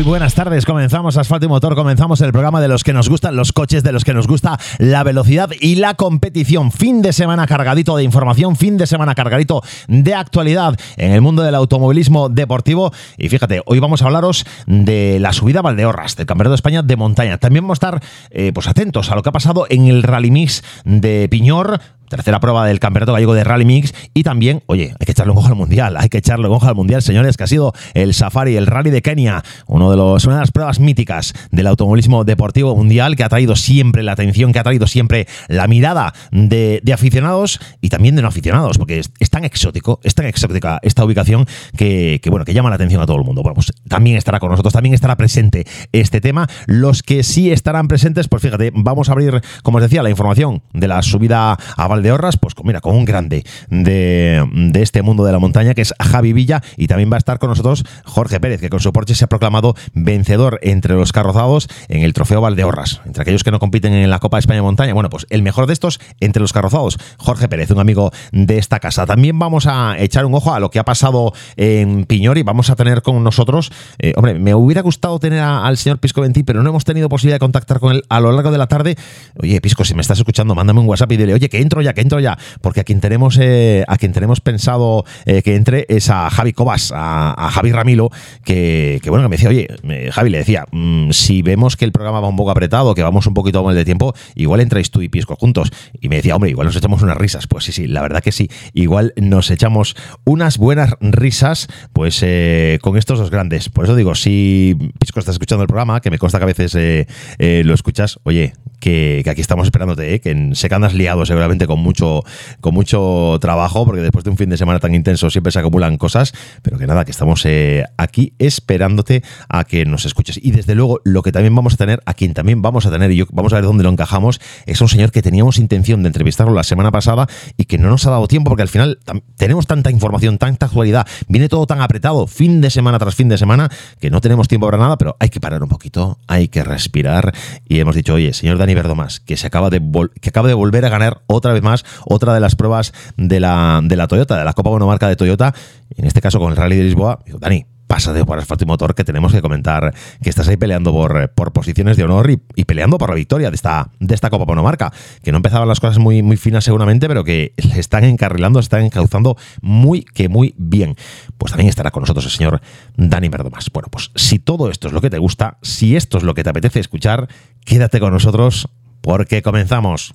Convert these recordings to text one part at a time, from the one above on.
Muy buenas tardes. Comenzamos Asfalto y Motor. Comenzamos el programa de los que nos gustan los coches, de los que nos gusta la velocidad y la competición. Fin de semana cargadito de información, fin de semana cargadito de actualidad en el mundo del automovilismo deportivo. Y fíjate, hoy vamos a hablaros de la subida a Valdeorras, del Campeonato de España de montaña. También vamos a estar eh, pues atentos a lo que ha pasado en el Rally Mix de Piñor tercera prueba del Campeonato Gallego de Rally Mix y también, oye, hay que echarle un ojo al Mundial, hay que echarle un ojo al Mundial, señores, que ha sido el Safari, el Rally de Kenia, uno de los, una de las pruebas míticas del automovilismo deportivo mundial que ha traído siempre la atención, que ha traído siempre la mirada de, aficionados y también de no aficionados, porque es, tan exótico, es tan exótica esta ubicación que, bueno, que llama la atención a todo el mundo. Bueno, pues también estará con nosotros, también estará presente este tema. Los que sí estarán presentes, pues fíjate, vamos a abrir, como os decía, la información de la subida a Val de Horras, pues mira, con un grande de, este mundo de la montaña, que es Javi Villa, y también va a estar con nosotros Jorge Pérez, que con su Porsche se ha proclamado vencedor entre los carrozados en el trofeo Valdeorras. Entre aquellos que no compiten en la Copa de España de Montaña, bueno, pues el mejor de estos entre los carrozados, Jorge Pérez, un amigo de esta casa. También vamos a echar un ojo a lo que ha pasado en Piñor y vamos a tener con nosotros, eh, hombre, me hubiera gustado tener al señor Pisco Ventí, pero no hemos tenido posibilidad de contactar con él a lo largo de la tarde. Oye, Pisco, si me estás escuchando, mándame un WhatsApp y dile, oye, que entro ya, que entro ya, porque a quien tenemos, eh, a quien tenemos pensado eh, que entre es a Javi Cobas, a, Javi Ramilo, que, bueno, que me decía, oye, Javi le decía, mm, si vemos que el programa va un poco apretado, que vamos un poquito mal de tiempo, igual entráis tú y Pisco juntos. Y me decía, hombre, igual nos echamos unas risas. Pues sí, sí, la verdad que sí, igual nos echamos unas buenas risas, pues eh, con estos dos grandes. Por eso digo, si Pisco estás escuchando el programa, que me consta que a veces lo escuchas, oye, que, aquí estamos esperándote, ¿eh? que sé que andas liado seguramente con mucho, con mucho trabajo, porque después de un fin de semana tan intenso siempre se acumulan cosas, pero que nada, que estamos eh, aquí esperándote a que nos escuches. Y desde luego, lo que también vamos a tener, a quien también vamos a tener, y yo, vamos a ver dónde lo encajamos, es un señor que teníamos intención de entrevistarlo la semana pasada y que no nos ha dado tiempo, porque al final tenemos tanta información, tanta actualidad, viene todo tan apretado, fin de semana tras fin de semana, que no tenemos tiempo para nada, pero hay que parar un poquito, hay que respirar. Y hemos dicho, oye, señor Dani, más, que se acaba de que acaba de volver a ganar otra vez más otra de las pruebas de la, de la Toyota, de la Copa Monomarca de Toyota, en este caso con el Rally de Lisboa. Dani, pásate por asfalto y motor que tenemos que comentar que estás ahí peleando por, por posiciones de honor y, peleando por la victoria de esta, de Copa Monomarca. Que no empezaban las cosas muy, muy finas seguramente, pero que le están encarrilando, están encauzando muy que muy bien. Pues también estará con nosotros el señor Dani Verdomas. Bueno, pues si todo esto es lo que te gusta, si esto es lo que te apetece escuchar, quédate con nosotros porque comenzamos.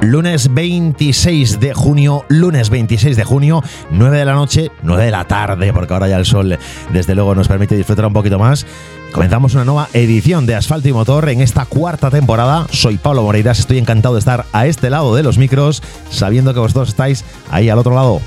Lunes 26 de junio, lunes 26 de junio, 9 de la noche, 9 de la tarde, porque ahora ya el sol desde luego nos permite disfrutar un poquito más. Comenzamos una nueva edición de Asfalto y Motor en esta cuarta temporada. Soy Pablo Moreiras, estoy encantado de estar a este lado de los micros, sabiendo que vosotros estáis ahí al otro lado.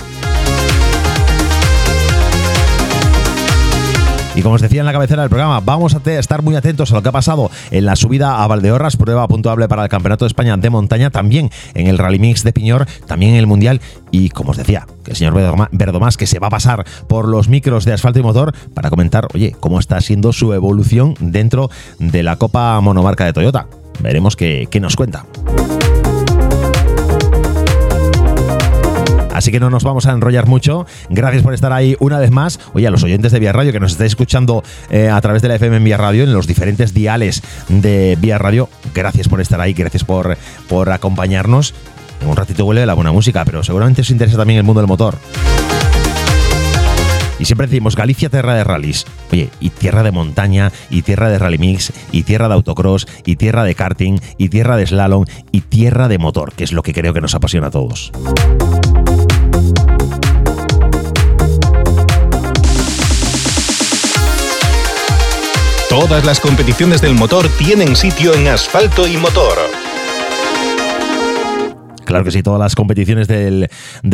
Y como os decía en la cabecera del programa, vamos a estar muy atentos a lo que ha pasado en la subida a Valdeorras, prueba puntuable para el Campeonato de España de montaña, también en el Rally Mix de Piñor, también en el Mundial y como os decía, el señor Verdomás que se va a pasar por los micros de asfalto y motor para comentar, oye, cómo está siendo su evolución dentro de la Copa Monomarca de Toyota. Veremos qué nos cuenta. Así que no nos vamos a enrollar mucho. Gracias por estar ahí una vez más. Oye, a los oyentes de Vía Radio que nos estáis escuchando eh, a través de la FM en Vía Radio, en los diferentes diales de Vía Radio, gracias por estar ahí, gracias por, por acompañarnos. En un ratito vuelve la buena música, pero seguramente os interesa también el mundo del motor. Y siempre decimos Galicia, tierra de rallies. Oye, y tierra de montaña, y tierra de rally mix, y tierra de autocross, y tierra de karting, y tierra de slalom, y tierra de motor, que es lo que creo que nos apasiona a todos. Todas las competiciones del motor tienen sitio en asfalto y motor. Claro que sí, todas las competiciones del,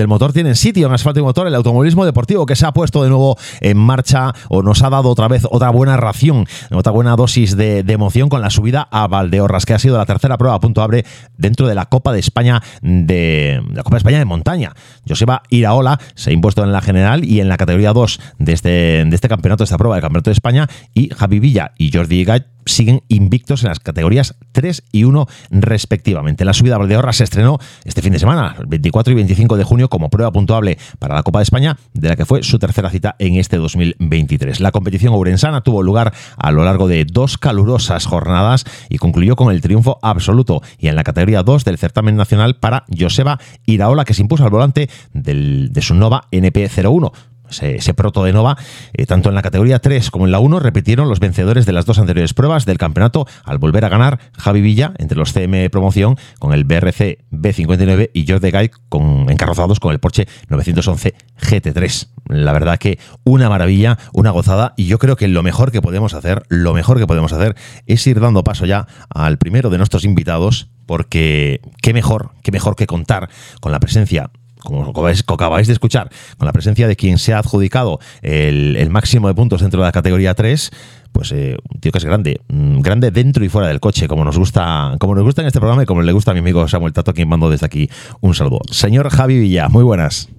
motor tienen sitio en Asfalto y Motor, el automovilismo deportivo que se ha puesto de nuevo en marcha o nos ha dado otra vez otra buena ración, otra buena dosis de, emoción con la subida a Valdeorras, que ha sido la tercera prueba a punto abre dentro de la Copa de España de, la Copa de España de montaña. Joseba Iraola se ha impuesto en la general y en la categoría 2 de este, de este campeonato, de esta prueba del Campeonato de España, y Javi Villa y Jordi Gait siguen invictos en las categorías 3 y 1 respectivamente. La subida a Valdeorras se estrenó este fin de semana, el 24 y 25 de junio, como prueba puntuable para la Copa de España, de la que fue su tercera cita en este 2023. La competición ourensana tuvo lugar a lo largo de dos calurosas jornadas y concluyó con el triunfo absoluto y en la categoría 2 del certamen nacional para Joseba Iraola, que se impuso al volante del, de su Nova NP01 ese, proto de Nova, eh, tanto en la categoría 3 como en la 1 repitieron los vencedores de las dos anteriores pruebas del campeonato al volver a ganar Javi Villa entre los CM Promoción con el BRC B59 y George Guy con encarrozados con el Porsche 911 GT3. La verdad que una maravilla, una gozada y yo creo que lo mejor que podemos hacer, lo mejor que podemos hacer es ir dando paso ya al primero de nuestros invitados porque qué mejor, qué mejor que contar con la presencia como, acabáis de escuchar, con la presencia de quien se ha adjudicado el, máximo de puntos dentro de la categoría 3, pues eh, un tío que es grande, mm, grande dentro y fuera del coche, como nos gusta, como nos gusta en este programa y como le gusta a mi amigo Samuel Tato, quien mando desde aquí un saludo. Señor Javi Villa, muy buenas.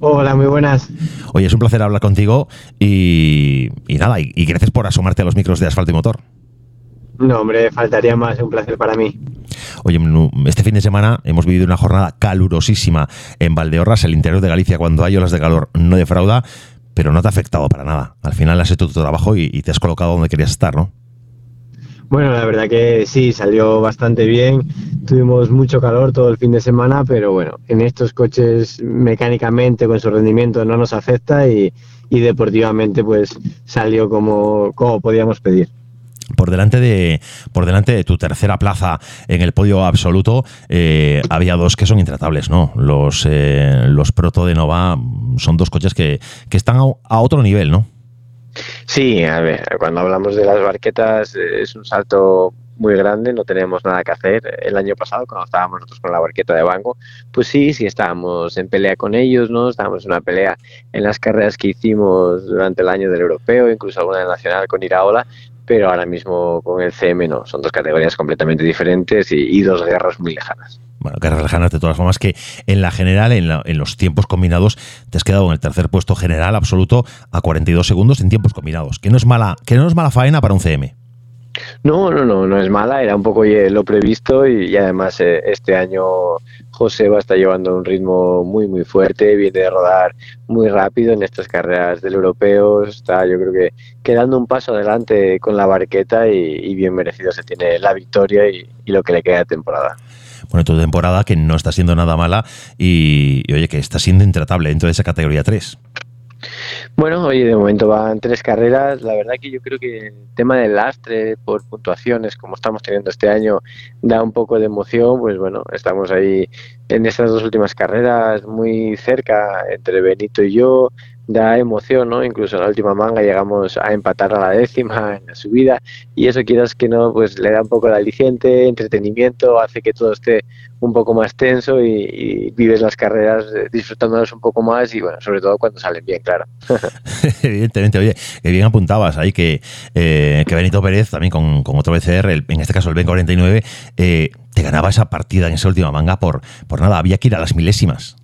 Hola, muy buenas. Oye, es un placer hablar contigo y, nada, y, y gracias por asomarte a los micros de asfalto y motor. No, hombre, faltaría más, es un placer para mí. Oye, este fin de semana hemos vivido una jornada calurosísima en Valdeorras, el interior de Galicia, cuando hay olas de calor no defrauda, pero no te ha afectado para nada. Al final has hecho tu trabajo y, te has colocado donde querías estar, ¿no? Bueno, la verdad que sí, salió bastante bien. Tuvimos mucho calor todo el fin de semana, pero bueno, en estos coches mecánicamente con su rendimiento no nos afecta y, y deportivamente pues salió como, como podíamos pedir por delante de por delante de tu tercera plaza en el podio absoluto eh, había dos que son intratables no los eh, los proto de Nova son dos coches que, están a, otro nivel no sí a ver cuando hablamos de las barquetas es un salto muy grande, no tenemos nada que hacer. El año pasado, cuando estábamos nosotros con la barqueta de banco, pues sí, sí estábamos en pelea con ellos, ¿no? Estábamos en una pelea en las carreras que hicimos durante el año del europeo, incluso alguna nacional con Iraola, pero ahora mismo con el CM no, son dos categorías completamente diferentes y, dos guerras muy lejanas. Bueno, guerras lejanas de todas formas que en la general, en, en, los tiempos combinados, te has quedado en el tercer puesto general absoluto a 42 segundos en tiempos combinados, que no es mala, que no es mala faena para un CM. No, no, no, no es mala, era un poco lo previsto y, además eh, este año José va a estar llevando un ritmo muy, muy fuerte, viene de rodar muy rápido en estas carreras del europeo, está yo creo que quedando un paso adelante con la barqueta y, bien merecido se tiene la victoria y, lo que le queda de temporada bueno, tu temporada que no está siendo nada mala y, y, oye, que está siendo intratable dentro de esa categoría 3. Bueno, oye, de momento van tres carreras. La verdad que yo creo que el tema del lastre por puntuaciones, como estamos teniendo este año, da un poco de emoción. Pues bueno, estamos ahí en estas dos últimas carreras muy cerca entre Benito y yo da emoción, ¿no? Incluso en la última manga llegamos a empatar a la décima en la subida y eso quieras que no, pues le da un poco de aliciente, entretenimiento, hace que todo esté un poco más tenso y, vives las carreras eh, disfrutándolas un poco más y bueno, sobre todo cuando salen bien, claro. Evidentemente, oye, que bien apuntabas ahí que, eh, que Benito Pérez también con, otro BCR, en este caso el Ben 49, eh, te ganaba esa partida en esa última manga por, por nada, había que ir a las milésimas.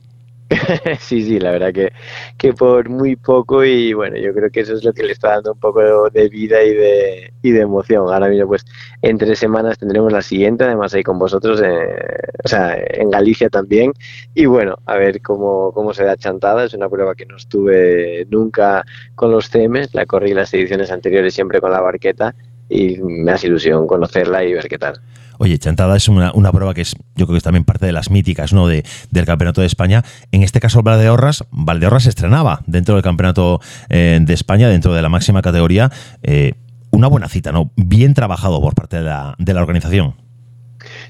sí, sí, la verdad que, que por muy poco y bueno, yo creo que eso es lo que le está dando un poco de vida y de, y de emoción. Ahora mismo pues en tres semanas tendremos la siguiente, además ahí con vosotros, eh, o sea, en Galicia también. Y bueno, a ver cómo, cómo se da chantada, es una prueba que no estuve nunca con los CMs, la corrí las ediciones anteriores siempre con la barqueta y me hace ilusión conocerla y ver qué tal. Oye, Chantada es una, prueba que es, yo creo que es también parte de las míticas ¿no? de, del Campeonato de España. En este caso, Valdeorras, Valdeorras se estrenaba dentro del Campeonato eh, de España, dentro de la máxima categoría. Eh, una buena cita, ¿no? Bien trabajado por parte de la, de la organización.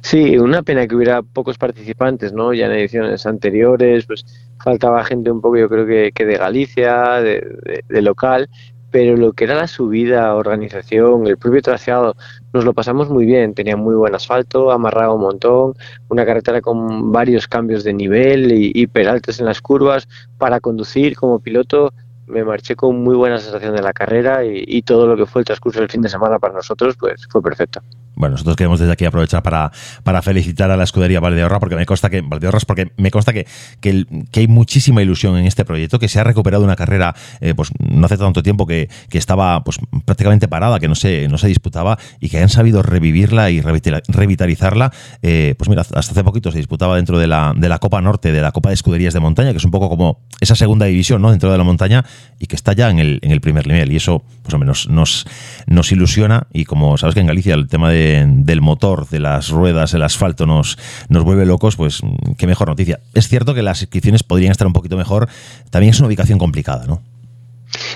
Sí, una pena que hubiera pocos participantes, ¿no? Ya en ediciones anteriores, pues faltaba gente un poco, yo creo que, que de Galicia, de, de, local, pero lo que era la subida, organización, el propio traseado, nos lo pasamos muy bien. Tenía muy buen asfalto, amarrado un montón, una carretera con varios cambios de nivel y, y peraltes en las curvas para conducir como piloto me marché con muy buena sensación de la carrera y, todo lo que fue el transcurso del fin de semana para nosotros pues fue perfecto. Bueno, nosotros queremos desde aquí aprovechar para, para felicitar a la escudería Valdeorras porque me consta que Valdeorras porque me consta que, que, hay muchísima ilusión en este proyecto, que se ha recuperado una carrera eh, pues no hace tanto tiempo que, que, estaba pues prácticamente parada, que no se, no se disputaba y que han sabido revivirla y revitalizarla. Eh, pues mira, hasta hace poquito se disputaba dentro de la, de la Copa Norte, de la Copa de Escuderías de Montaña, que es un poco como esa segunda división ¿no? dentro de la montaña y que está ya en el, en el primer nivel. Y eso, pues o menos, nos, nos ilusiona. Y como sabes que en Galicia el tema del motor, de las ruedas, el asfalto nos, nos vuelve locos, pues qué mejor noticia. Es cierto que las inscripciones podrían estar un poquito mejor. También es una ubicación complicada, ¿no?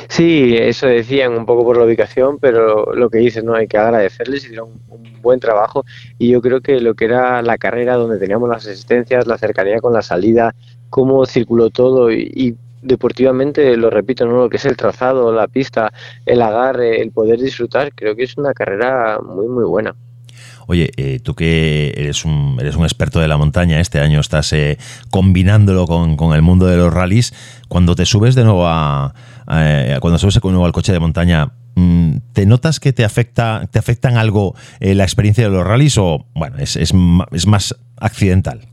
Sí, eso decían un poco por la ubicación, pero lo que dices, ¿no? Hay que agradecerles, hicieron un, buen trabajo y yo creo que lo que era la carrera donde teníamos las asistencias, la cercanía con la salida, cómo circuló todo y deportivamente, lo repito, ¿no? lo que es el trazado, la pista, el agarre, el poder disfrutar, creo que es una carrera muy, muy buena. Oye, eh, tú que eres un, eres un experto de la montaña, este año estás eh, combinándolo con, el mundo de los rallies, cuando te subes de nuevo a, cuando subes de nuevo al coche de montaña, mm, ¿te notas que te afecta, te afectan algo eh, la experiencia de los rallies o bueno, es, es, es más accidental?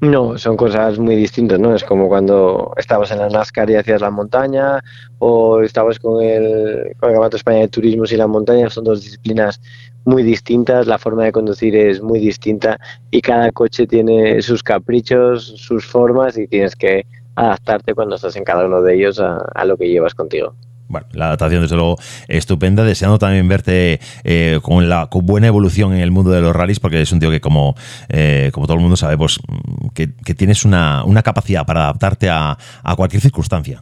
No, son cosas muy distintas, ¿no? Es como cuando estabas en la NASCAR y hacías la montaña, o estabas con el, con el Campeonato España de Turismo y la montaña, son dos disciplinas muy distintas, la forma de conducir es muy distinta y cada coche tiene sus caprichos, sus formas y tienes que adaptarte cuando estás en cada uno de ellos a lo que llevas contigo bueno, la adaptación desde luego estupenda, deseando también verte eh, con, la, con buena evolución en el mundo de los rallies, porque es un tío que como, eh, como todo el mundo sabe, pues que, tienes una, capacidad para adaptarte a, cualquier circunstancia.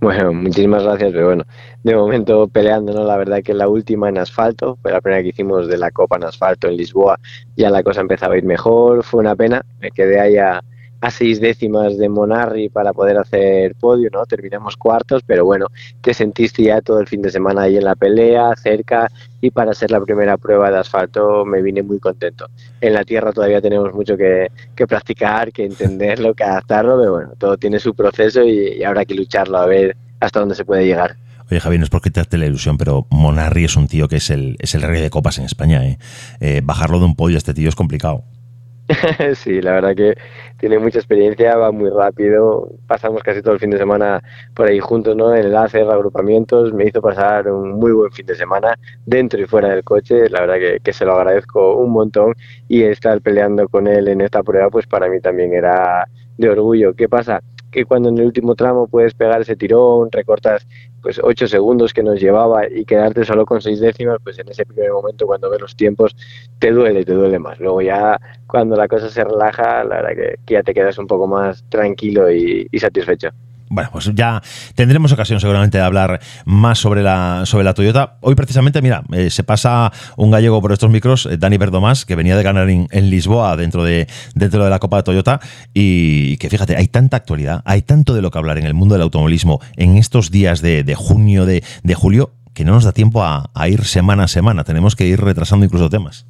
Bueno, muchísimas gracias, pero bueno, de momento peleándonos, la verdad que la última en asfalto, fue la primera que hicimos de la Copa en asfalto en Lisboa, ya la cosa empezaba a ir mejor, fue una pena, me quedé ahí a, a seis décimas de Monarri para poder hacer podio, ¿no? Terminamos cuartos, pero bueno, te sentiste ya todo el fin de semana ahí en la pelea, cerca, y para ser la primera prueba de asfalto me vine muy contento. En la tierra todavía tenemos mucho que, practicar, que entenderlo, que adaptarlo, pero bueno, todo tiene su proceso y, habrá que lucharlo a ver hasta dónde se puede llegar. Oye, Javi, no es porque te hace la ilusión, pero Monarri es un tío que es el, es el rey de copas en España. ¿eh? Eh, bajarlo de un podio a este tío es complicado. sí, la verdad que tiene mucha experiencia, va muy rápido. Pasamos casi todo el fin de semana por ahí juntos, ¿no? Enlaces, agrupamientos. Me hizo pasar un muy buen fin de semana dentro y fuera del coche. La verdad que, que se lo agradezco un montón. Y estar peleando con él en esta prueba, pues para mí también era de orgullo. ¿Qué pasa? que cuando en el último tramo puedes pegar ese tirón, recortas pues ocho segundos que nos llevaba y quedarte solo con seis décimas, pues en ese primer momento cuando ves los tiempos te duele, te duele más. Luego ya cuando la cosa se relaja, la verdad que, ya te quedas un poco más tranquilo y satisfecho. Bueno, pues ya tendremos ocasión seguramente de hablar más sobre la, sobre la Toyota. Hoy precisamente, mira, eh, se pasa un gallego por estos micros, eh, Dani Verdomás, que venía de ganar en, Lisboa dentro de, dentro de la Copa de Toyota y que fíjate, hay tanta actualidad, hay tanto de lo que hablar en el mundo del automovilismo en estos días de, junio, de, julio, que no nos da tiempo a ir semana a semana. Tenemos que ir retrasando incluso temas.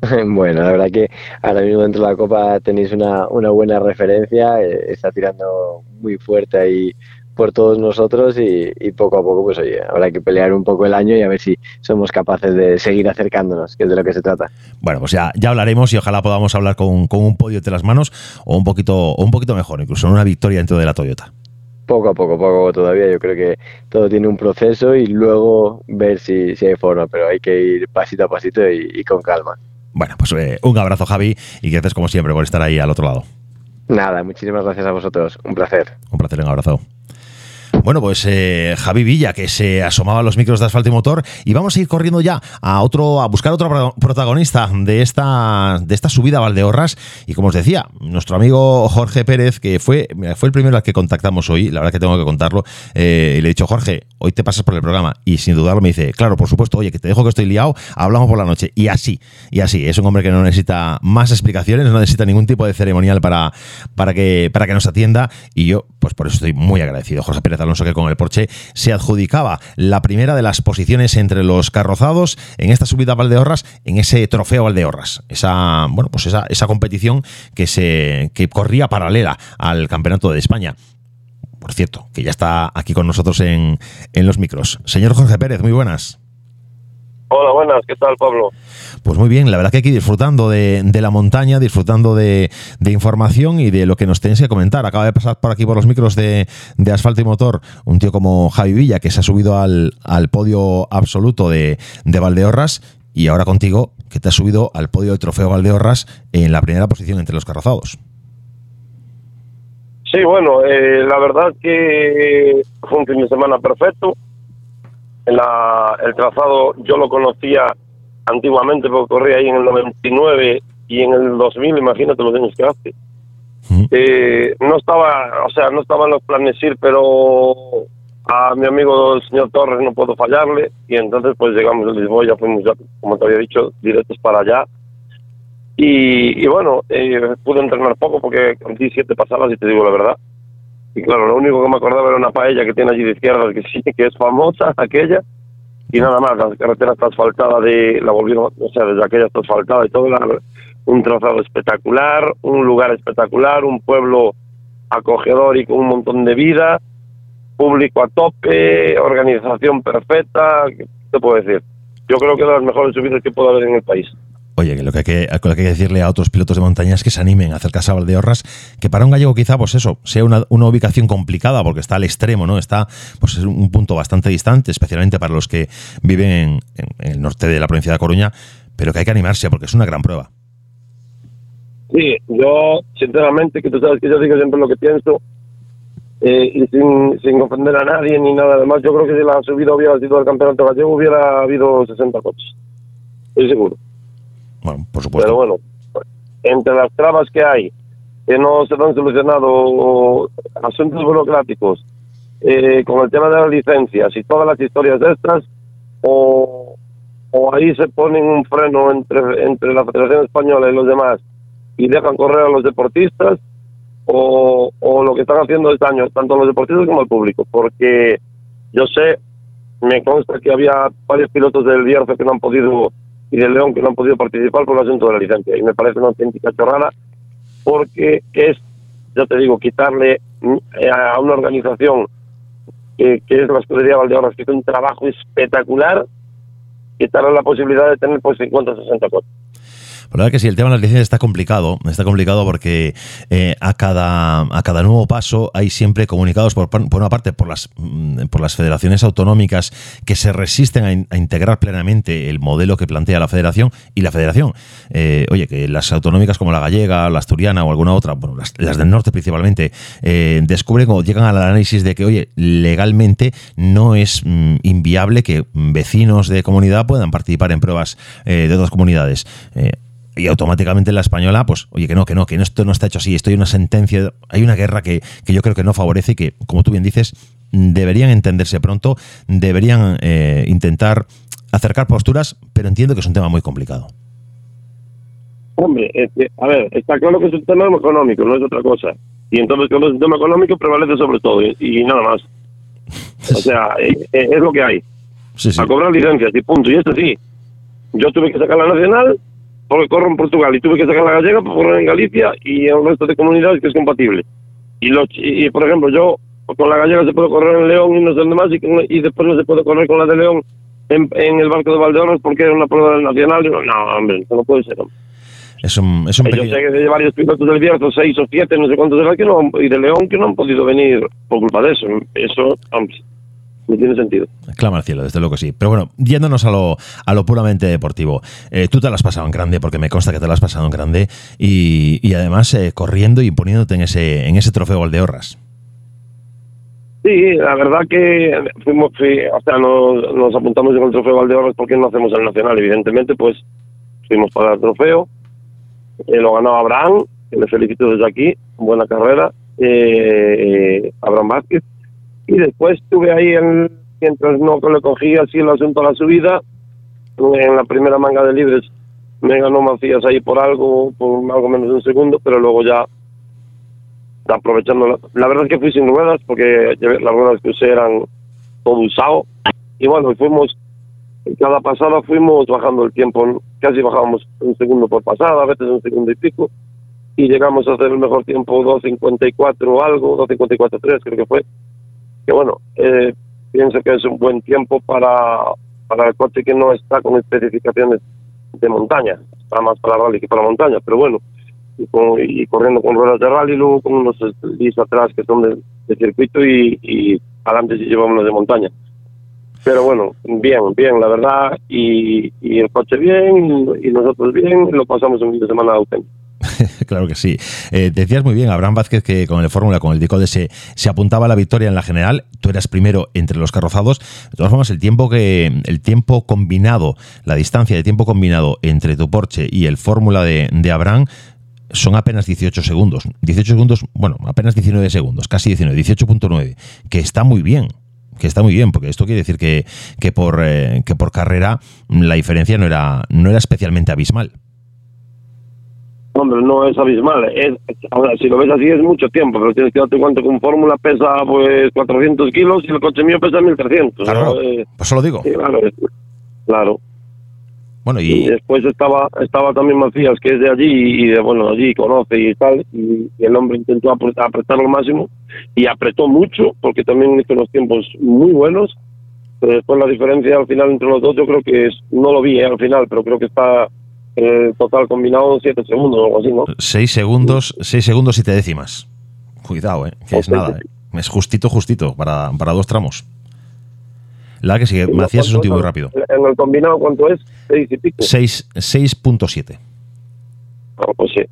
Bueno, la verdad que ahora mismo dentro de la Copa tenéis una, una buena referencia, eh, está tirando muy fuerte ahí por todos nosotros y, poco a poco, pues oye, habrá que pelear un poco el año y a ver si somos capaces de seguir acercándonos, que es de lo que se trata. Bueno, pues ya, ya hablaremos y ojalá podamos hablar con, con un podio entre las manos o un poquito, o un poquito mejor, incluso una victoria dentro de la Toyota poco a poco, poco todavía. Yo creo que todo tiene un proceso y luego ver si, si hay forma, pero hay que ir pasito a pasito y con calma. Bueno, pues eh, un abrazo, Javi, y gracias como siempre por estar ahí al otro lado. Nada, muchísimas gracias a vosotros. Un placer. Un placer, un abrazo. Bueno, pues eh, Javi Villa, que se asomaba a los micros de asfalto y motor, y vamos a ir corriendo ya a otro, a buscar otro protagonista de esta, de esta subida a Valdeorras. Y como os decía, nuestro amigo Jorge Pérez, que fue, fue el primero al que contactamos hoy, la verdad que tengo que contarlo, eh, y le he dicho, Jorge, hoy te pasas por el programa. Y sin dudarlo me dice, claro, por supuesto, oye, que te dejo que estoy liado, hablamos por la noche. Y así, y así, es un hombre que no necesita más explicaciones, no necesita ningún tipo de ceremonial para, para, que, para que nos atienda. Y yo, pues por eso estoy muy agradecido. Jorge Pérez Alonso Que con el Porsche se adjudicaba la primera de las posiciones entre los carrozados en esta subida a Valdeorras, en ese trofeo Valdeorras. Esa, bueno, pues esa, esa competición que se que corría paralela al Campeonato de España por cierto, que ya está aquí con nosotros en, en los micros. Señor Jorge Pérez, muy buenas. Hola, buenas, ¿qué tal, Pablo? Pues muy bien, la verdad que aquí disfrutando de, la montaña, disfrutando de, información y de lo que nos tenéis que comentar. Acaba de pasar por aquí por los micros de, asfalto y motor un tío como Javi Villa, que se ha subido al, podio absoluto de, de Valdeorras, y ahora contigo, que te has subido al podio de Trofeo Valdeorras en la primera posición entre los carrozados. Sí, bueno, eh, la verdad que fue un fin de semana perfecto el trazado yo lo conocía antiguamente porque corría ahí en el 99 y en el 2000, imagínate los años que hace. Eh, no estaba, o sea, no estaban los planes ir, pero a mi amigo el señor Torres no puedo fallarle y entonces pues llegamos a Lisboa, ya fuimos ya, como te había dicho, directos para allá. Y, bueno, eh, pude entrenar poco porque con 17 pasadas y te digo la verdad. Y claro, lo único que me acordaba era una paella que tiene allí de izquierda, que sí, que es famosa, aquella. Y nada más, la carretera está asfaltada de, la volvieron, o sea, desde aquella está asfaltada y todo, un trazado espectacular, un lugar espectacular, un pueblo acogedor y con un montón de vida, público a tope, organización perfecta, ¿qué te puedo decir? Yo creo que es de las mejores subidas que puedo haber en el país. Oye, que lo que, hay que, lo que hay que decirle a otros pilotos de montaña es que se animen a acercarse a Valdeorras, que para un gallego quizá, pues eso, sea una, ubicación complicada porque está al extremo, ¿no? Está, pues es un punto bastante distante, especialmente para los que viven en, el norte de la provincia de Coruña, pero que hay que animarse porque es una gran prueba. Sí, yo, sinceramente, que tú sabes que yo digo siempre lo que pienso, eh, y sin, sin ofender a nadie ni nada más, yo creo que si la subida hubiera sido al campeonato gallego hubiera habido 60 coches. Estoy seguro. Pero bueno, entre las trabas que hay, que no se han solucionado asuntos burocráticos, eh, con el tema de las licencias y todas las historias de estas, o, o ahí se ponen un freno entre, entre la Federación Española y los demás y dejan correr a los deportistas, o, o lo que están haciendo este año, tanto los deportistas como el público, porque yo sé, me consta que había varios pilotos del Bierzo que no han podido y de León que no han podido participar por el asunto de la licencia. Y me parece una auténtica chorrada porque es, ya te digo, quitarle mm, a una organización que, que es la Escudería Valdeorras, que hace un trabajo espectacular, quitarle la posibilidad de tener pues 50 o 60 coches. La verdad que sí, el tema de las licencias está complicado, está complicado porque eh, a, cada, a cada nuevo paso hay siempre comunicados por, por una parte por las, mm, por las federaciones autonómicas que se resisten a, integrar plenamente el modelo que plantea la federación y la federación. Eh, oye, que las autonómicas como la gallega, la asturiana o alguna otra, bueno, las, del norte principalmente, eh, descubren o llegan al análisis de que, oye, legalmente no es mm, inviable que vecinos de comunidad puedan participar en pruebas de otras comunidades y automáticamente la española, pues, oye, que no, que no, que esto no está hecho así, esto hay una sentencia, hay una guerra que, que yo creo que no favorece y que, como tú bien dices, deberían entenderse pronto, deberían eh, intentar acercar posturas, pero entiendo que es un tema muy complicado. Hombre, a ver, está claro que es un tema económico, no es otra cosa. Y entonces, cuando es un tema económico, prevalece sobre todo y, nada más. O sea, es, eh, eh, es lo que hay. A cobrar licencias y punto. Y esto sí, yo tuve que sacar la nacional porque corro en Portugal y tuve que sacar la gallega para correr en Galicia y en el resto de comunidades que es compatible. Y, lo, y, por ejemplo, yo con la gallega se puede correr en León y no sé dónde más y, después no se puede correr con la de León en, el barco de Valdeorras porque es una prueba nacional. Y no, hombre, eso no puede ser. Es un, es un Yo sé que de varios pilotos del Bierzo, seis o siete, no sé cuántos de que no, y de León que no han podido venir por culpa de eso. Eso, hombre, no tiene sentido. Clama al cielo, desde luego que sí. Pero bueno, yéndonos a lo, a lo puramente deportivo. Eh, tú te lo has pasado en grande, porque me consta que te lo has pasado en grande, y, y además eh, corriendo y poniéndote en ese, en ese trofeo Valdeorras. Sí, la verdad que fuimos, o sea, nos, apuntamos en el trofeo Valdeorras porque no hacemos el nacional, evidentemente, pues fuimos para el trofeo. Eh, lo ganó Abraham, que le felicito desde aquí, buena carrera. Abraham Vázquez y después estuve ahí, en, mientras no le cogí así el asunto a la subida, en la primera manga de libres me ganó Macías ahí por algo, por algo menos de un segundo, pero luego ya aprovechando. La, verdad es que fui sin ruedas porque las ruedas que usé eran todo usado. Y bueno, fuimos, cada pasada fuimos bajando el tiempo, casi bajábamos un segundo por pasada, a veces un segundo y pico. Y llegamos a hacer el mejor tiempo 2.54 algo, 2.54.3 creo que fue. Que bueno, eh, pienso que es un buen tiempo para, para el coche que no está con especificaciones de montaña, está más para rally que para montaña, pero bueno, y, corriendo con ruedas de rally, luego con unos slicks atrás que son de, circuito y, y adelante si llevamos los de montaña. Pero bueno, bien, bien, la verdad, y, y el coche bien, y nosotros bien, lo pasamos un fin de semana auténtico. claro que sí. Eh, decías muy bien, Abraham Vázquez, que con el Fórmula, con el Dicode, se, se apuntaba a la victoria en la general. Tú eras primero entre los carrozados. De todas formas, el tiempo, que, el tiempo combinado, la distancia de tiempo combinado entre tu Porsche y el Fórmula de, de Abraham son apenas 18 segundos. 18 segundos, bueno, apenas 19 segundos, casi 19, 18.9, que está muy bien que está muy bien, porque esto quiere decir que, que por, eh, que por carrera la diferencia no era, no era especialmente abismal. Hombre, no es abismal. Es, ahora, si lo ves así es mucho tiempo, pero tienes que darte cuenta que un Fórmula pesa pues 400 kilos y el coche mío pesa 1300. Claro, eh, pues eso lo digo. claro, claro. Bueno, y... después estaba estaba también Macías, que es de allí y de, bueno, allí conoce y tal, y, el hombre intentó apretar, apretar al máximo y apretó mucho, porque también hizo unos tiempos muy buenos, pero después la diferencia al final entre los dos yo creo que es, no lo vi eh, al final, pero creo que está el total combinado 7 segundos o algo así, ¿no? 6 segundos, 6 segundos, 7 décimas. Cuidado, ¿eh? Que es nada, ¿eh? Es justito, justito, para, para dos tramos. La que sigue, Macías es un tío muy rápido. ¿En el combinado cuánto es? 6 y pico. 6.7. Ah, pues sí.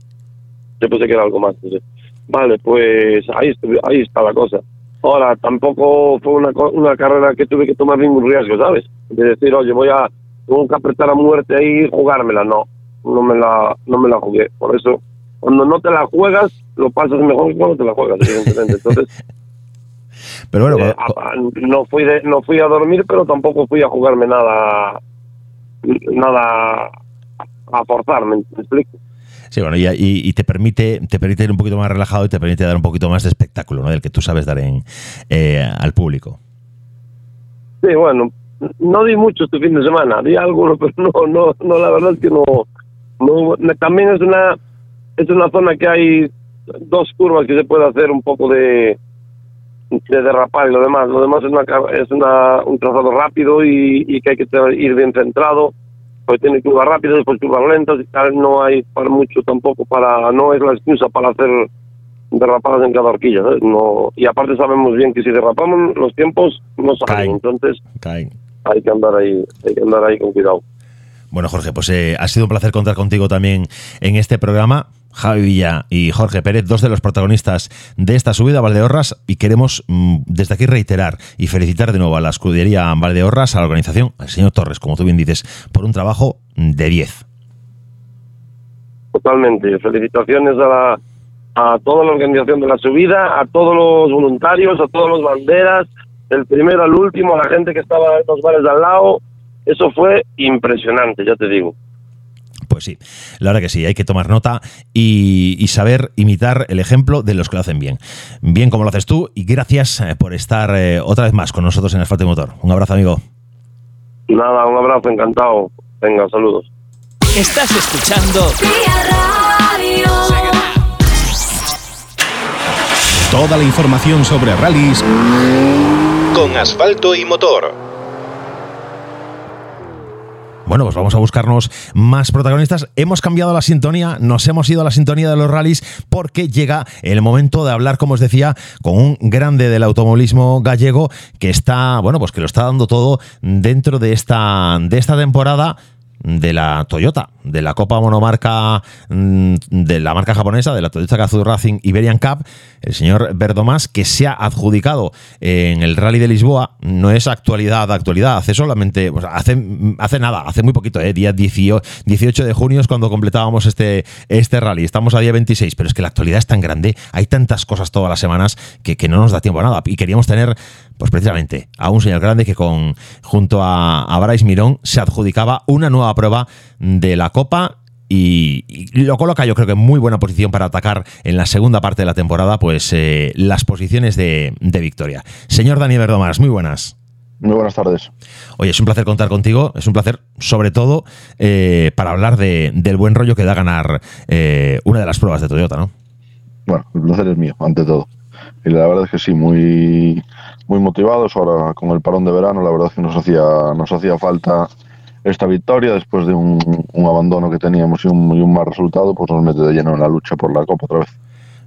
Yo pensé que era algo más. Vale, pues ahí, ahí está la cosa. Ahora, tampoco fue una, una carrera que tuve que tomar ningún riesgo, ¿sabes? De decir, oye, voy a tengo que apretar a muerte ahí y jugármela. No, no me la, no me la jugué. Por eso, cuando no te la juegas, lo pasas mejor que cuando te la juegas, evidentemente. Entonces, pero bueno, eh, no fui de, no fui a dormir, pero tampoco fui a jugarme nada, nada a forzarme, ¿me explico? Sí, bueno, y, y, te permite te permite ir un poquito más relajado y te permite dar un poquito más de espectáculo, ¿no? Del que tú sabes dar en, eh, al público. Sí, bueno, no di mucho este fin de semana, di algo, pero no, no, no, la verdad es que no, no, también es una, es una zona que hay dos curvas que se puede hacer un poco de, de derrapar y lo demás, lo demás es una, es una, un trazado rápido y, y que hay que ir bien centrado, pues tiene curvas rápidas, después curvas lentas y tal, no hay para mucho tampoco para, no es la excusa para hacer derrapadas en cada horquilla, no, y aparte sabemos bien que si derrapamos los tiempos no salen, entonces Caen hay que andar ahí, hay que andar ahí con cuidado. Bueno, Jorge, pues eh, ha sido un placer contar contigo también en este programa. Javi Villa y Jorge Pérez, dos de los protagonistas de esta subida a Valdeorras, y queremos mm, desde aquí reiterar y felicitar de nuevo a la escudería Valdeorras, a la organización, al señor Torres, como tú bien dices, por un trabajo de 10. Totalmente. Felicitaciones a, a toda la organización de la subida, a todos los voluntarios, a todos los banderas, del primero al último, a la gente que estaba en los bares de al lado. Eso fue impresionante, ya te digo. Pues sí, la verdad que sí, hay que tomar nota y, saber imitar el ejemplo de los que lo hacen bien. Bien como lo haces tú y gracias eh, por estar eh, otra vez más con nosotros en Asfalto y Motor. Un abrazo, amigo. Nada, un abrazo, encantado. Venga, saludos. Estás escuchando Toda la información sobre rallies con asfalto y motor. Bueno, pues vamos a buscarnos más protagonistas. Hemos cambiado la sintonía, nos hemos ido a la sintonía de los rallies porque llega el momento de hablar, como os decía, con un grande del automovilismo gallego que está, bueno, pues que lo está dando todo dentro de esta, de esta temporada de la Toyota, de la Copa Monomarca mm, de la marca japonesa, de la Toyota Gazoo Racing Iberian Cup, el señor Verdomás, que se ha adjudicado en el Rally de Lisboa, no es actualidad, actualidad, hace solamente, hace, hace nada, hace muy poquito, eh, día 18 de junio es cuando completábamos este, este rally, estamos a día 26, pero es que la actualidad es tan grande, hay tantas cosas todas las semanas que, que no nos da tiempo a nada. Y queríamos tener pues precisamente a un señor grande que con junto a, a Bryce Mirón se adjudicaba una nueva prueba de la Copa y, lo coloca yo creo que en muy buena posición para atacar en la segunda parte de la temporada pues eh, las posiciones de, victoria. Señor Daniel Verdomás, muy buenas. Muy buenas tardes. Oye, es un placer contar contigo, es un placer sobre todo eh, para hablar del buen rollo que da ganar eh, una de las pruebas de Toyota, ¿no? Bueno, el placer es mío, ante todo. Y la verdad es que sí, muy, muy motivados ahora con el parón de verano, la verdad es que nos hacía, nos hacía falta esta victoria después de un, abandono que teníamos y un, y un mal resultado, pues nos mete de lleno en la lucha por la Copa otra vez.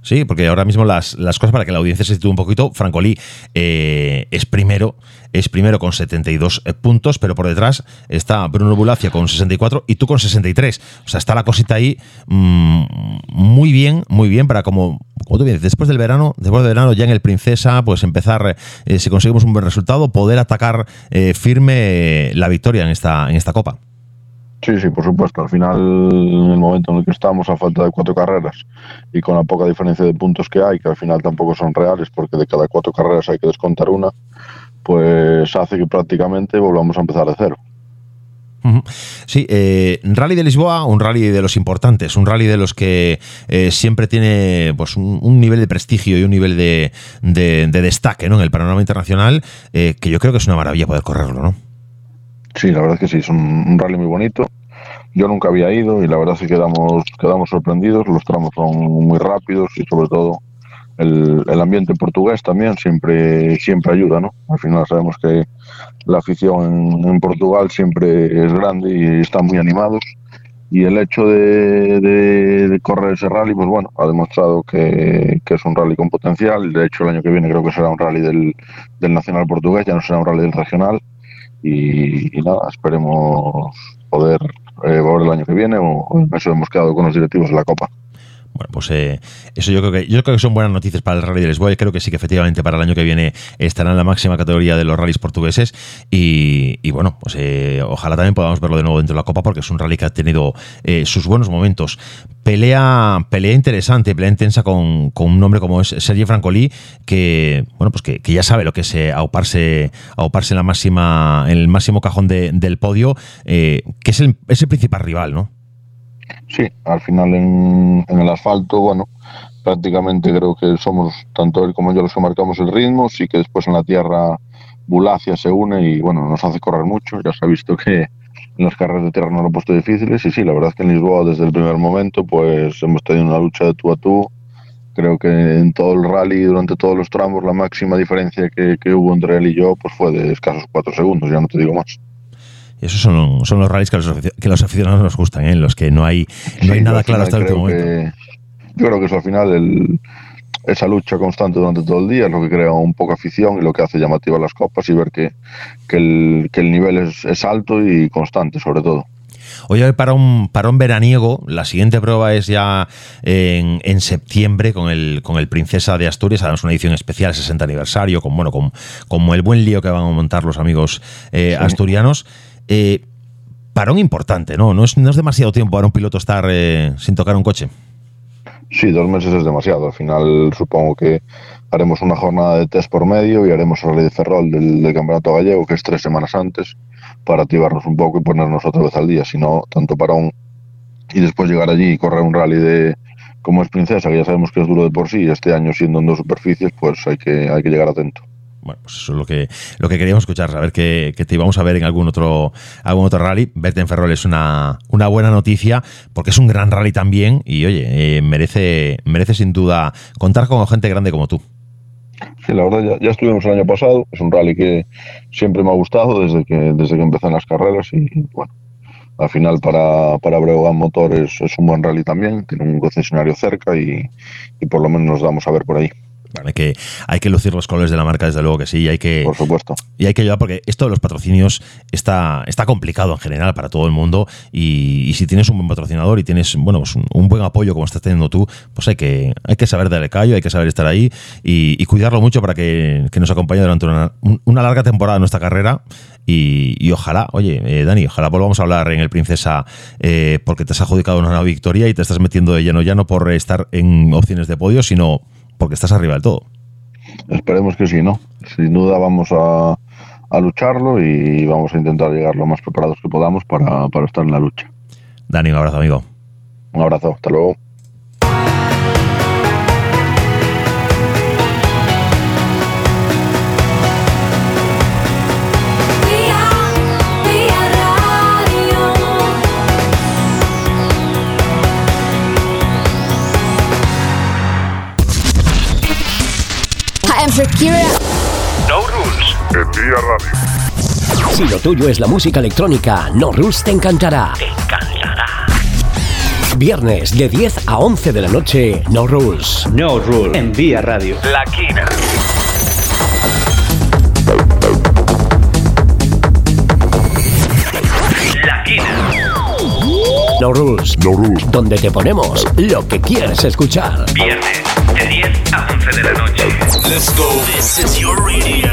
Sí, porque ahora mismo las, cosas para que la audiencia se sitúe un poquito, Francolí eh, es primero, es primero con 72 eh, puntos, pero por detrás está Bruno Bulacia con 64 y tú con 63. O sea, está la cosita ahí mm, muy bien, muy bien para como, como tú dices, después del verano, después del verano ya en el Princesa, pues empezar, eh, si conseguimos un buen resultado, poder atacar firme la victoria en esta, en esta Copa. Sí, sí, por supuesto. Al final, en el momento en el que estamos, a falta de cuatro carreras y con la poca diferencia de puntos que hay, que al final tampoco son reales, porque de cada cuatro carreras hay que descontar una, pues hace que prácticamente volvamos a empezar de cero. Sí, eh, Rally de Lisboa, un rally de los importantes, un rally de los que eh, siempre tiene pues, un, nivel de prestigio y un nivel de, destaque ¿no? en el panorama internacional, eh, que yo creo que es una maravilla poder correrlo, ¿no? Sí, la verdad es que sí, es un, rally muy bonito. Yo nunca había ido y la verdad es que quedamos, quedamos sorprendidos. Los tramos son muy rápidos y sobre todo el, ambiente portugués también siempre, siempre ayuda, ¿no? Al final sabemos que la afición en, Portugal siempre es grande y están muy animados. Y el hecho de, correr ese rally, pues bueno, ha demostrado que, es un rally con potencial. De hecho, el año que viene creo que será un rally del, del nacional portugués, ya no será un rally del regional y, nada, esperemos poder eh, volver el año que viene o eso hemos quedado con los directivos de la Copa. Bueno, pues eh, eso yo creo que yo creo que son buenas noticias para el Rally de Lisboa. creo que sí que efectivamente para el año que viene estará en la máxima categoría de los rallies portugueses. Y, bueno, pues eh, ojalá también podamos verlo de nuevo dentro de la Copa, porque es un rally que ha tenido eh, sus buenos momentos. Pelea, pelea interesante, pelea intensa con, un hombre como es Sergio Francolí, que bueno, pues que, ya sabe lo que es auparse, auparse en la máxima, en el máximo cajón del podio, que es el, es el principal rival, ¿no? Sí, al final en, el asfalto, bueno, prácticamente creo que somos tanto él como yo los que marcamos el ritmo, sí que después en la tierra Bulacia se une y bueno, nos hace correr mucho, ya se ha visto que en las carreras de tierra no lo ha puesto difíciles y sí, la verdad es que en Lisboa desde el primer momento pues hemos tenido una lucha de tú a tú, creo que en todo el rally, durante todos los tramos, la máxima diferencia que, que hubo entre él y yo pues fue de escasos cuatro segundos, ya no te digo más. Esos son, son los rallies que los, que los aficionados nos gustan, ¿eh? en los que no hay, no hay nada claro hasta el último momento. yo creo que eso al final, el, esa lucha constante durante todo el día es lo que crea un poco afición y lo que hace llamativa las copas y ver que, que, el, que el nivel es, es alto y constante, sobre todo. Oye, para un, para un veraniego, la siguiente prueba es ya en, en, septiembre con el, con el Princesa de Asturias. Además, una edición especial, 60 aniversario, con, bueno, con, como el buen lío que van a montar los amigos eh, asturianos. Eh, parón importante, ¿no? ¿no? Es, no es demasiado tiempo para un piloto estar eh, sin tocar un coche. Sí, dos meses es demasiado. Al final supongo que haremos una jornada de test por medio y haremos el rally de Ferrol del, Campeonato Gallego, que es tres semanas antes, para activarnos un poco y ponernos otra vez al día. Si no, tanto parón y después llegar allí y correr un rally de como es Princesa, que ya sabemos que es duro de por sí, este año siendo en dos superficies, pues hay que, hay que llegar atento. Bueno, pues eso es lo que, lo que queríamos escuchar, saber que, te íbamos a ver en algún otro, algún otro rally. Verte en Ferrol es una, una buena noticia, porque es un gran rally también y oye, eh, merece, merece sin duda contar con gente grande como tú. Sí, la verdad, ya, estuvimos el año pasado. Es un rally que siempre me ha gustado desde que, desde que empecé en las carreras. Y bueno, al final para, para Breogán Motores es un buen rally también. Tiene un concesionario cerca y, y por lo menos nos damos a ver por ahí. Hay que, hay que lucir los colores de la marca, desde luego que sí. Y hay que, Por supuesto. Y hay que ayudar porque esto de los patrocinios está, está complicado en general para todo el mundo. Y, si tienes un buen patrocinador y tienes bueno, pues un, buen apoyo como estás teniendo tú, pues hay que, hay que saber darle callo, hay que saber estar ahí y, cuidarlo mucho para que, nos acompañe durante una, larga temporada de nuestra carrera. Y, ojalá, oye, eh, Dani, ojalá volvamos a hablar en el Princesa eh, porque te has adjudicado una nueva victoria y te estás metiendo de lleno ya no por estar en opciones de podio, sino porque estás arriba del todo. Esperemos que sí, ¿no? Sin duda vamos a, lucharlo y vamos a intentar llegar lo más preparados que podamos para, para estar en la lucha. Dani, un abrazo, amigo. Un abrazo, hasta luego. Shakira. No Rules. Envía Radio. Si lo tuyo es la música electrónica, No Rules te encantará. Te encantará. Viernes de 10 a 11 de la noche, No Rules. No Rules. Envía Radio. La Quina. La Quina. No Rules. No Rules. Donde te ponemos lo que quieres escuchar. Viernes 10 a 11 de la noche. Let's go. This is your radio.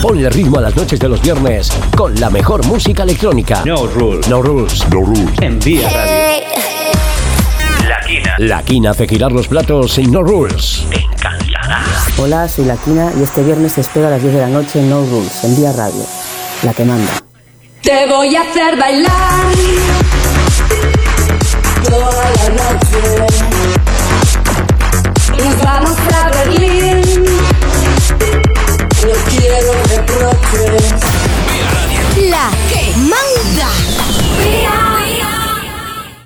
Ponle ritmo a las noches de los viernes con la mejor música electrónica. No Rules. No Rules. No Rules. Envía Radio. La Quina. La quina hace girar los platos en No Rules. Te encantará. Hola, soy La Quina y este viernes te espero a las 10 de la noche en No Rules, en Vía Radio. La que manda. Te voy a hacer bailar toda la noche. Nos vamos a Berlín. No quiero reproches.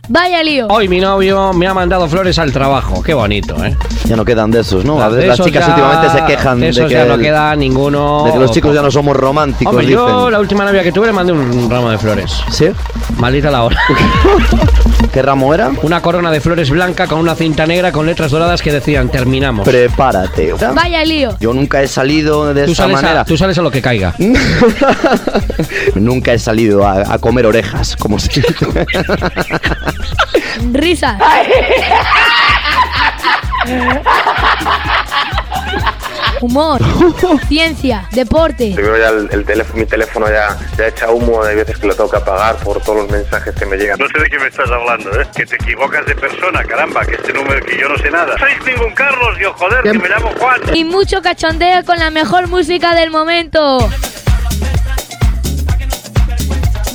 Vaya lío. Hoy mi novio me ha mandado flores al trabajo. Qué bonito, ¿eh? Ya no quedan de esos, ¿no? De las chicas ya- últimamente se quejan de de, esos que, ya no el- queda ninguno. de que los chicos ya no somos románticos, Hombre, yo la última novia que tuve le mandé un ramo de flores. ¿Sí? Maldita la hora. ¿Qué ramo era? Una corona de flores blanca con una cinta negra con letras doradas que decían terminamos. Prepárate. Vaya lío. Yo nunca he salido de Tú esa manera. a, tú sales a lo que caiga. Nunca he salido a, a comer orejas, como se dice. Risa. Humor. Ciencia. Deporte. Primero ya el, el teléfono, mi teléfono ya, ya echa humo, hay veces que lo tengo que apagar por todos los mensajes que me llegan. No sé de qué me estás hablando, ¿eh? Que te equivocas de persona, caramba, que este número que yo no sé nada. Sois ningún Carlos, yo joder, que me llamo Juan. Y mucho cachondeo con la mejor música del momento.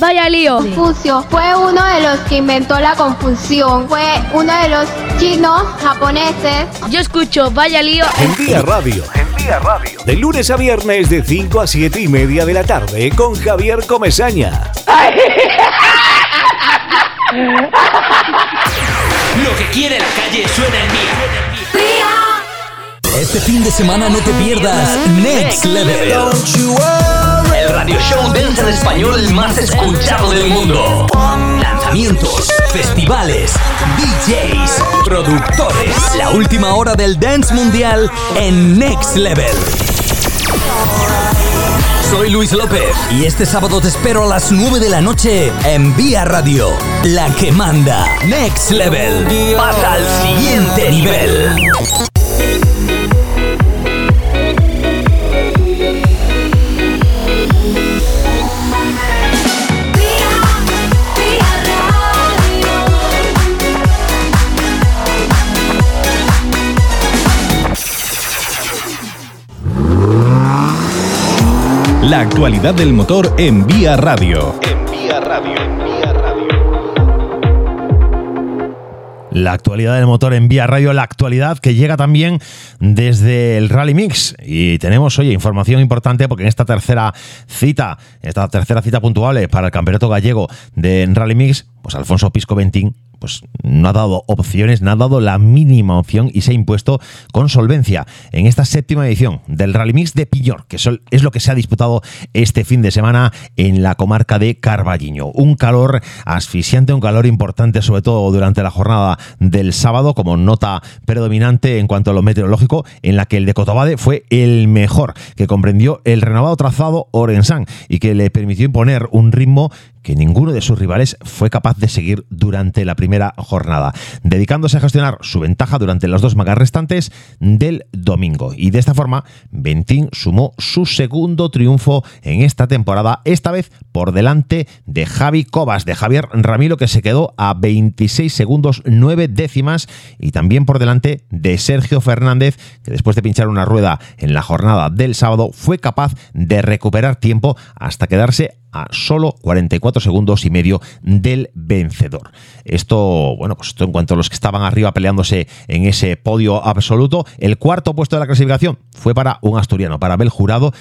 Vaya lío. Confucio fue uno de los que inventó la confusión. Fue uno de los chinos japoneses. Yo escucho Vaya lío. Envía Radio. Envía Radio. De lunes a viernes de 5 a 7 y media de la tarde con Javier Comesaña. Lo que quiere la calle suena en Vía. Este fin de semana no te pierdas Next Level. Radio show dance en español más escuchado del mundo. Lanzamientos, festivales, DJs, productores. La última hora del dance mundial en Next Level. Soy Luis López y este sábado te espero a las 9 de la noche en Vía Radio. La que manda. Next Level. Pasa al siguiente nivel. La actualidad del motor en Vía Radio. Envía Radio. La actualidad del motor en Vía Radio, la actualidad que llega también desde el Rally Mix. Y tenemos, oye, información importante porque en esta tercera cita, esta tercera cita puntual para el Campeonato Gallego de Rally Mix, pues Alfonso Pisco Ventín pues no ha dado opciones, no ha dado la mínima opción y se ha impuesto con solvencia en esta séptima edición del Rally Mix de Pillor, que es lo que se ha disputado este fin de semana en la comarca de Carballiño. Un calor asfixiante, un calor importante, sobre todo durante la jornada del sábado, como nota predominante en cuanto a lo meteorológico, en la que el de Cotobade fue el mejor, que comprendió el renovado trazado Orensán y que le permitió imponer un ritmo que ninguno de sus rivales fue capaz de seguir durante la primera jornada, dedicándose a gestionar su ventaja durante las dos magas restantes del domingo. Y de esta forma, Ventín sumó su segundo triunfo en esta temporada, esta vez por delante de Javi Cobas, de Javier Ramiro, que se quedó a 26 segundos 9 décimas, y también por delante de Sergio Fernández, que después de pinchar una rueda en la jornada del sábado, fue capaz de recuperar tiempo hasta quedarse a solo 44 segundos y medio del vencedor. Esto, bueno, pues esto en cuanto a los que estaban arriba peleándose en ese podio absoluto, el cuarto puesto de la clasificación fue para un asturiano, para Abel Jurado,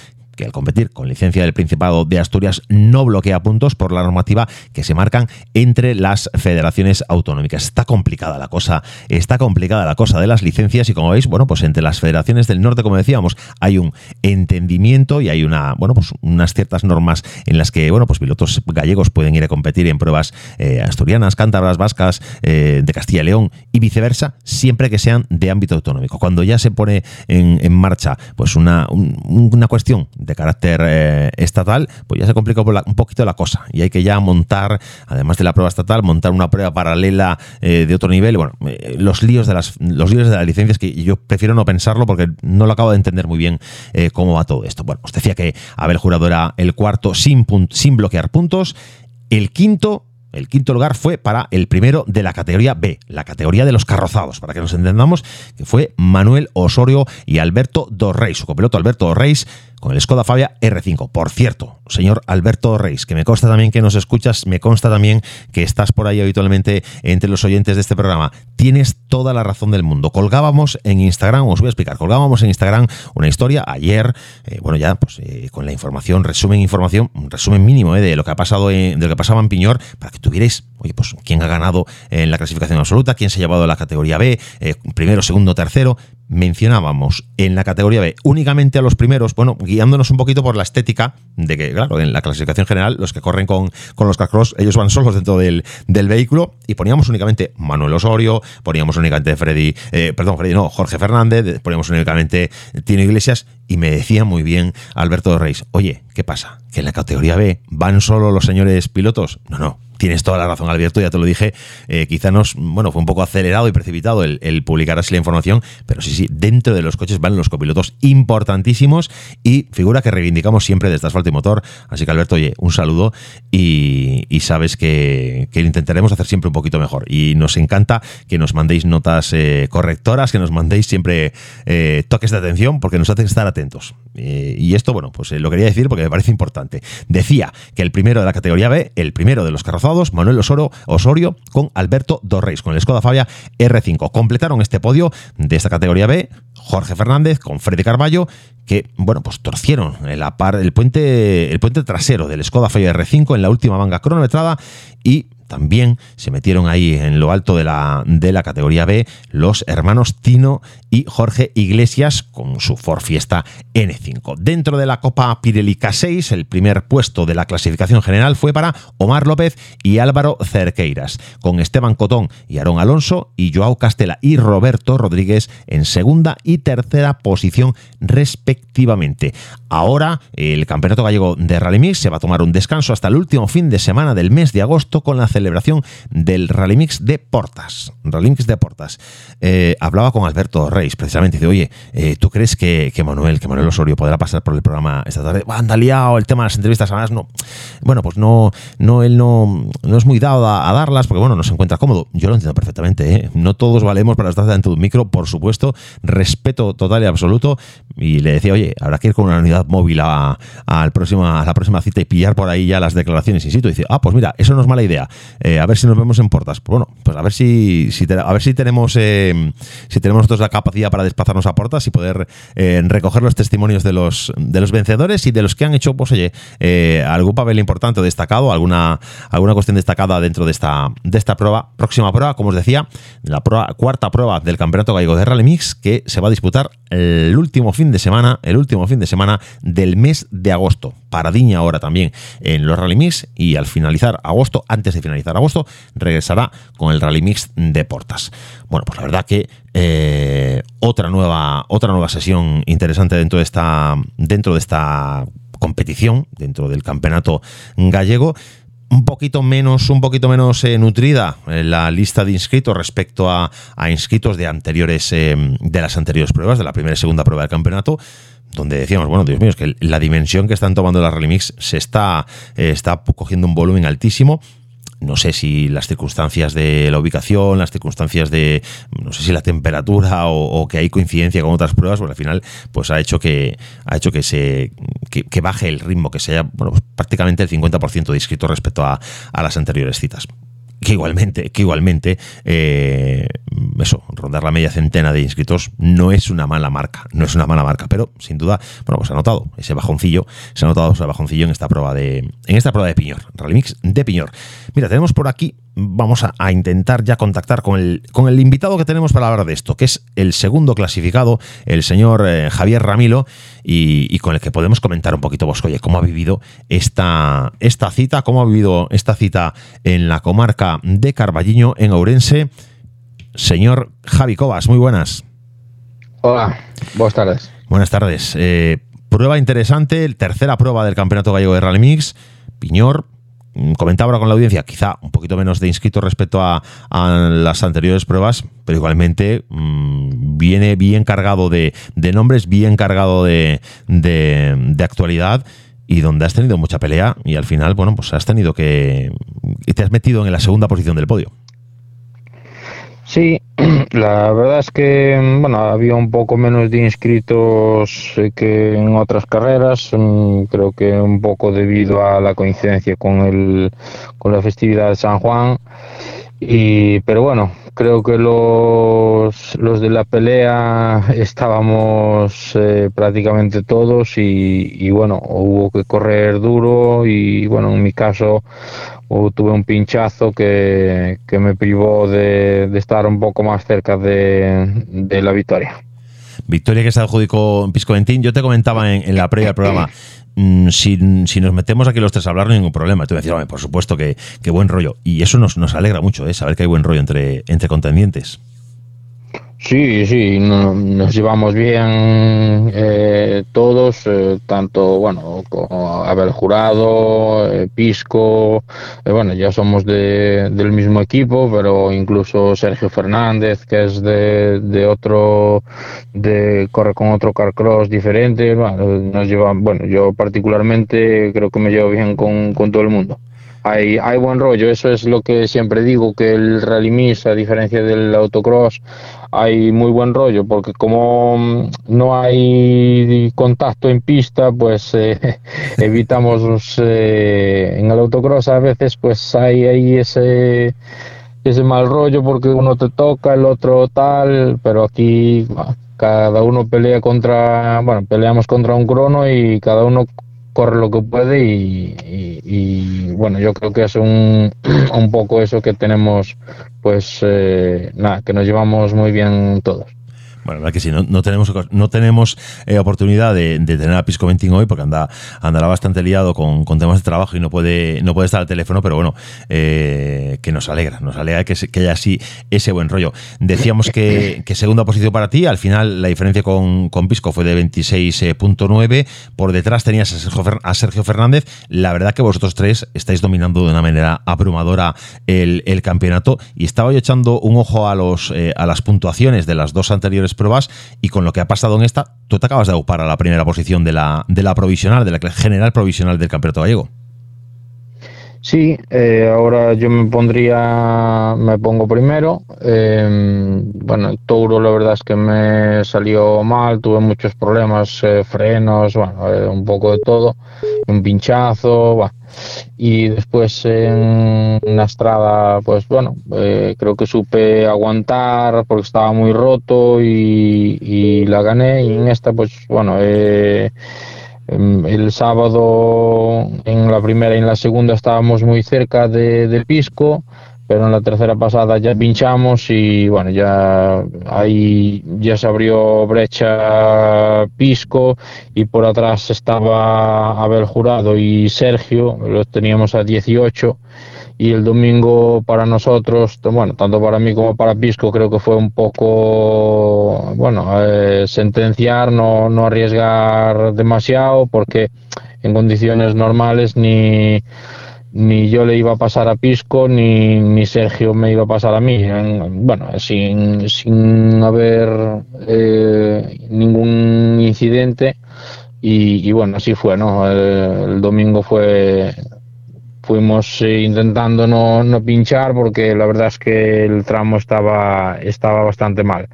al competir con licencia del Principado de Asturias no bloquea puntos por la normativa que se marcan entre las federaciones autonómicas. Está complicada la cosa, está complicada la cosa de las licencias y como veis, bueno, pues entre las federaciones del norte, como decíamos, hay un entendimiento y hay una, bueno, pues unas ciertas normas en las que, bueno, pues pilotos gallegos pueden ir a competir en pruebas eh, asturianas, cántabras, vascas, eh, de Castilla y León y viceversa, siempre que sean de ámbito autonómico. Cuando ya se pone en, marcha, pues una, un- una cuestión de carácter eh, estatal, pues ya se complica un poquito la cosa y hay que ya montar, además de la prueba estatal, montar una prueba paralela eh, de otro nivel. Bueno, eh, los líos de las los líos de las licencias que yo prefiero no pensarlo porque no lo acabo de entender muy bien cómo va todo esto. Bueno, os decía que Abel Jurado era el cuarto sin, sin bloquear puntos, el quinto el quinto lugar fue para el primero de la categoría B, la categoría de los carrozados, para que nos entendamos, que fue Manuel Osorio y Alberto Dorreis, su copiloto Alberto Dorreis, con el Skoda Fabia R5. Por cierto, señor Alberto Reis, que me consta también que nos escuchas, me consta también que estás por ahí habitualmente entre los oyentes de este programa. Tienes toda la razón del mundo. Colgábamos en Instagram, os voy a explicar, colgábamos en Instagram una historia ayer, eh, bueno, ya pues eh, con la información, resumen información, resumen mínimo eh, de lo que ha pasado en- de lo que pasaba en Piñor, para que tuvierais, oye, pues quién ha ganado en la clasificación absoluta, quién se ha llevado a la categoría B, primero, segundo, tercero mencionábamos en la categoría B únicamente a los primeros, bueno, guiándonos un poquito por la estética de que, claro, en la clasificación general, los que corren con, con los carcross, ellos van solos dentro del, del vehículo y poníamos únicamente Manuel Osorio, poníamos únicamente Freddy, eh, perdón, Freddy, no, Jorge Fernández, poníamos únicamente Tino Iglesias y me decía muy bien Alberto Reis, oye, ¿qué pasa? ¿Que en la categoría B van solo los señores pilotos? No, no, Tienes toda la razón, Alberto, ya te lo dije. Eh, quizá nos, bueno, fue un poco acelerado y precipitado el, publicar así la información, pero sí, sí, dentro de los coches van los copilotos importantísimos y figura que reivindicamos siempre desde Asfalto y Motor. Así que, Alberto, oye, un saludo y, sabes que, que intentaremos hacer siempre un poquito mejor. Y nos encanta que nos mandéis notas eh, correctoras, que nos mandéis siempre eh, toques de atención, porque nos hacen estar atentos. Eh, y esto, bueno, pues lo quería decir porque me parece importante. Decía que el primero de la categoría B, el primero de los Manuel Osoro, Osorio con Alberto Dorreis, con el Skoda Fabia R5. Completaron este podio de esta categoría B Jorge Fernández con Freddy Carballo, que, bueno, pues torcieron par, el, puente, el puente trasero del Skoda Fabia R5 en la última manga cronometrada y también se metieron ahí en lo alto de la, de la categoría B los hermanos Tino y Jorge Iglesias con su Ford Fiesta N5. Dentro de la Copa Pirelli K6, el primer puesto de la clasificación general fue para Omar López y Álvaro Cerqueiras, con Esteban Cotón y Aarón Alonso y Joao Castela y Roberto Rodríguez en segunda y tercera posición respectivamente. Ahora el Campeonato Gallego de Rally Mix se va a tomar un descanso hasta el último fin de semana del mes de agosto con la celebración del Rally Mix de Portas. Rally Mix de Portas. Eh, hablaba con Alberto Reis precisamente. Dice, oye, eh, ¿tú crees que, que Manuel, que Manuel Osorio podrá pasar por el programa esta tarde? Anda liado el tema de las entrevistas. Además, no. Bueno, pues no, no él no, no es muy dado a, darlas porque, bueno, no se encuentra cómodo. Yo lo entiendo perfectamente. ¿eh? No todos valemos para estar dentro de un micro, por supuesto. Respeto total y absoluto. Y le decía, oye, habrá que ir con una unidad móvil a, al a la próxima cita y pillar por ahí ya las declaraciones in situ. Y dice, ah, pues mira, eso no es mala idea. Eh, a ver si nos vemos en Portas. Pues bueno, pues a ver si, a ver si tenemos eh, si tenemos nosotros la capacidad para desplazarnos a Portas y poder eh, recoger los testimonios de los de los vencedores y de los que han hecho, pues oye, eh, algún papel importante o destacado, alguna, alguna cuestión destacada dentro de esta, de esta prueba. Próxima prueba, como os decía, la prueba- cuarta prueba del Campeonato Gallego de Rally Mix que se va a disputar el último fin de semana, el último fin de semana del mes de agosto. Paradiña ahora también en los Rally Mix y al finalizar agosto, antes de finalizar agosto, regresará con el Rally Mix de Portas. Bueno, pues la verdad que eh, otra nueva otra nueva sesión interesante dentro de esta dentro de esta competición, dentro del campeonato gallego un poquito menos, un poquito menos eh, nutrida la lista de inscritos respecto a, a inscritos de anteriores, eh, de las anteriores pruebas, de la primera y segunda prueba del campeonato donde decíamos, bueno, Dios mío, es que la dimensión que están tomando las Rally Mix se está, eh, está cogiendo un volumen altísimo. No sé si las circunstancias de la ubicación, las circunstancias de, no sé si la temperatura o, que hay coincidencia con otras pruebas, pues al final, pues ha hecho que ha hecho que se que, que baje el ritmo, que sea bueno, prácticamente el 50% de inscritos respecto a, a las anteriores citas. Que igualmente, que igualmente eh, eso, rondar la media centena de inscritos no es una mala marca, no es una mala marca, pero sin duda, bueno, pues ha notado ese bajoncillo, se ha notado ese bajoncillo en esta prueba de en esta prueba de Piñor, Rally Mix de Piñor. Mira, tenemos por aquí, vamos a, intentar ya contactar con el, con el invitado que tenemos para hablar de esto, que es el segundo clasificado, el señor eh, Javier Ramilo, y, y, con el que podemos comentar un poquito, pues, oye, cómo ha vivido esta, esta cita, cómo ha vivido esta cita en la comarca de Carballiño, en Ourense. Señor Javi Cobas, muy buenas. Hola, buenas tardes. Buenas tardes. Eh, prueba interesante, tercera prueba del Campeonato Gallego de Rally Mix, Piñor. mm, Comentaba ahora con la audiencia, quizá un poquito menos de inscritos respecto a, a las anteriores pruebas, pero igualmente mmm, viene bien cargado de, de nombres, bien cargado de, de, de actualidad y donde has tenido mucha pelea y al final, bueno, pues has tenido que... y te has metido en la segunda posición del podio. Sí, la verdad es que bueno, había un poco menos de inscritos eh, que en otras carreras, mm, creo que un poco debido a la coincidencia con el con la festividad de San Juan. Y pero bueno, creo que los, los de la pelea estábamos eh, prácticamente todos y, y, bueno, hubo que correr duro y bueno, en mi caso tuve un pinchazo que, que me privó de, de, estar un poco más cerca de, de la victoria. Victoria que se adjudicó en Pisco Ventín. Yo te comentaba en, en la previa del programa, si, si, nos metemos aquí los tres a hablar, no hay ningún problema. Tú decías, por supuesto que, que, buen rollo. Y eso nos, nos alegra mucho, ¿eh? saber que hay buen rollo entre, entre contendientes. Sí, sí, no, nos llevamos bien eh, todos, eh, tanto, bueno, como Abel Jurado, eh, Pisco, bueno, ya somos de, del mismo equipo, pero incluso Sergio Fernández, que es de, de otro, de corre con otro carcross diferente, bueno, nos lleva, bueno, yo particularmente creo que me llevo bien con, con todo el mundo hay, hay buen rollo, eso es lo que siempre digo, que el rally a diferencia del autocross, hay muy buen rollo, porque como no hay contacto en pista, pues eh, evitamos eh, en el autocross a veces pues hay ahí ese ese mal rollo porque uno te toca, el otro tal, pero aquí cada uno pelea contra, bueno, peleamos contra un crono y cada uno corre lo que puede y, y, bueno, yo creo que es un, un poco eso que tenemos, pues eh, nada, que nos llevamos muy bien todos. La verdad que sí, no, no tenemos, no tenemos eh, oportunidad de, de, tener a Pisco Venting hoy porque anda, andará bastante liado con, con, temas de trabajo y no puede, no puede estar al teléfono, pero bueno, eh, que nos alegra, nos alegra que, que, haya así ese buen rollo. Decíamos que, que, segunda posición para ti, al final la diferencia con, con Pisco fue de 26.9, por detrás tenías a Sergio, a Sergio, Fernández, la verdad que vosotros tres estáis dominando de una manera abrumadora el, el campeonato y estaba yo echando un ojo a, los, eh, a las puntuaciones de las dos anteriores pruebas y con lo que ha pasado en esta, tú te acabas de ocupar a la primera posición de la, de la provisional, de la general provisional del Campeonato Gallego. Sí, eh, ahora yo me pondría, me pongo primero. Eh, bueno, el Touro la verdad es que me salió mal, tuve muchos problemas, eh, frenos, bueno, un poco de todo, un pinchazo, bueno. Y después en la estrada, pues bueno, creo que supe aguantar porque estaba muy roto y, y la gané. Y en esta, pues bueno, el sábado en la primera y en la segunda estábamos muy cerca de, de, Pisco, pero en la tercera pasada ya pinchamos y bueno, ya ahí ya se abrió brecha Pisco y por atrás estaba Abel Jurado y Sergio, los teníamos a 18 y el domingo para nosotros, bueno, tanto para mí como para Pisco, creo que fue un poco, bueno, eh, sentenciar, no, no arriesgar demasiado, porque en condiciones normales ni, ni yo le iba a pasar a Pisco, ni, ni Sergio me iba a pasar a mí. En- bueno, sin, sin haber eh, ningún incidente. Y, y bueno, así fue, ¿no? El domingo fue. Fuimos eh, intentando no, no pinchar porque la verdad es que el tramo estaba, estaba bastante mal.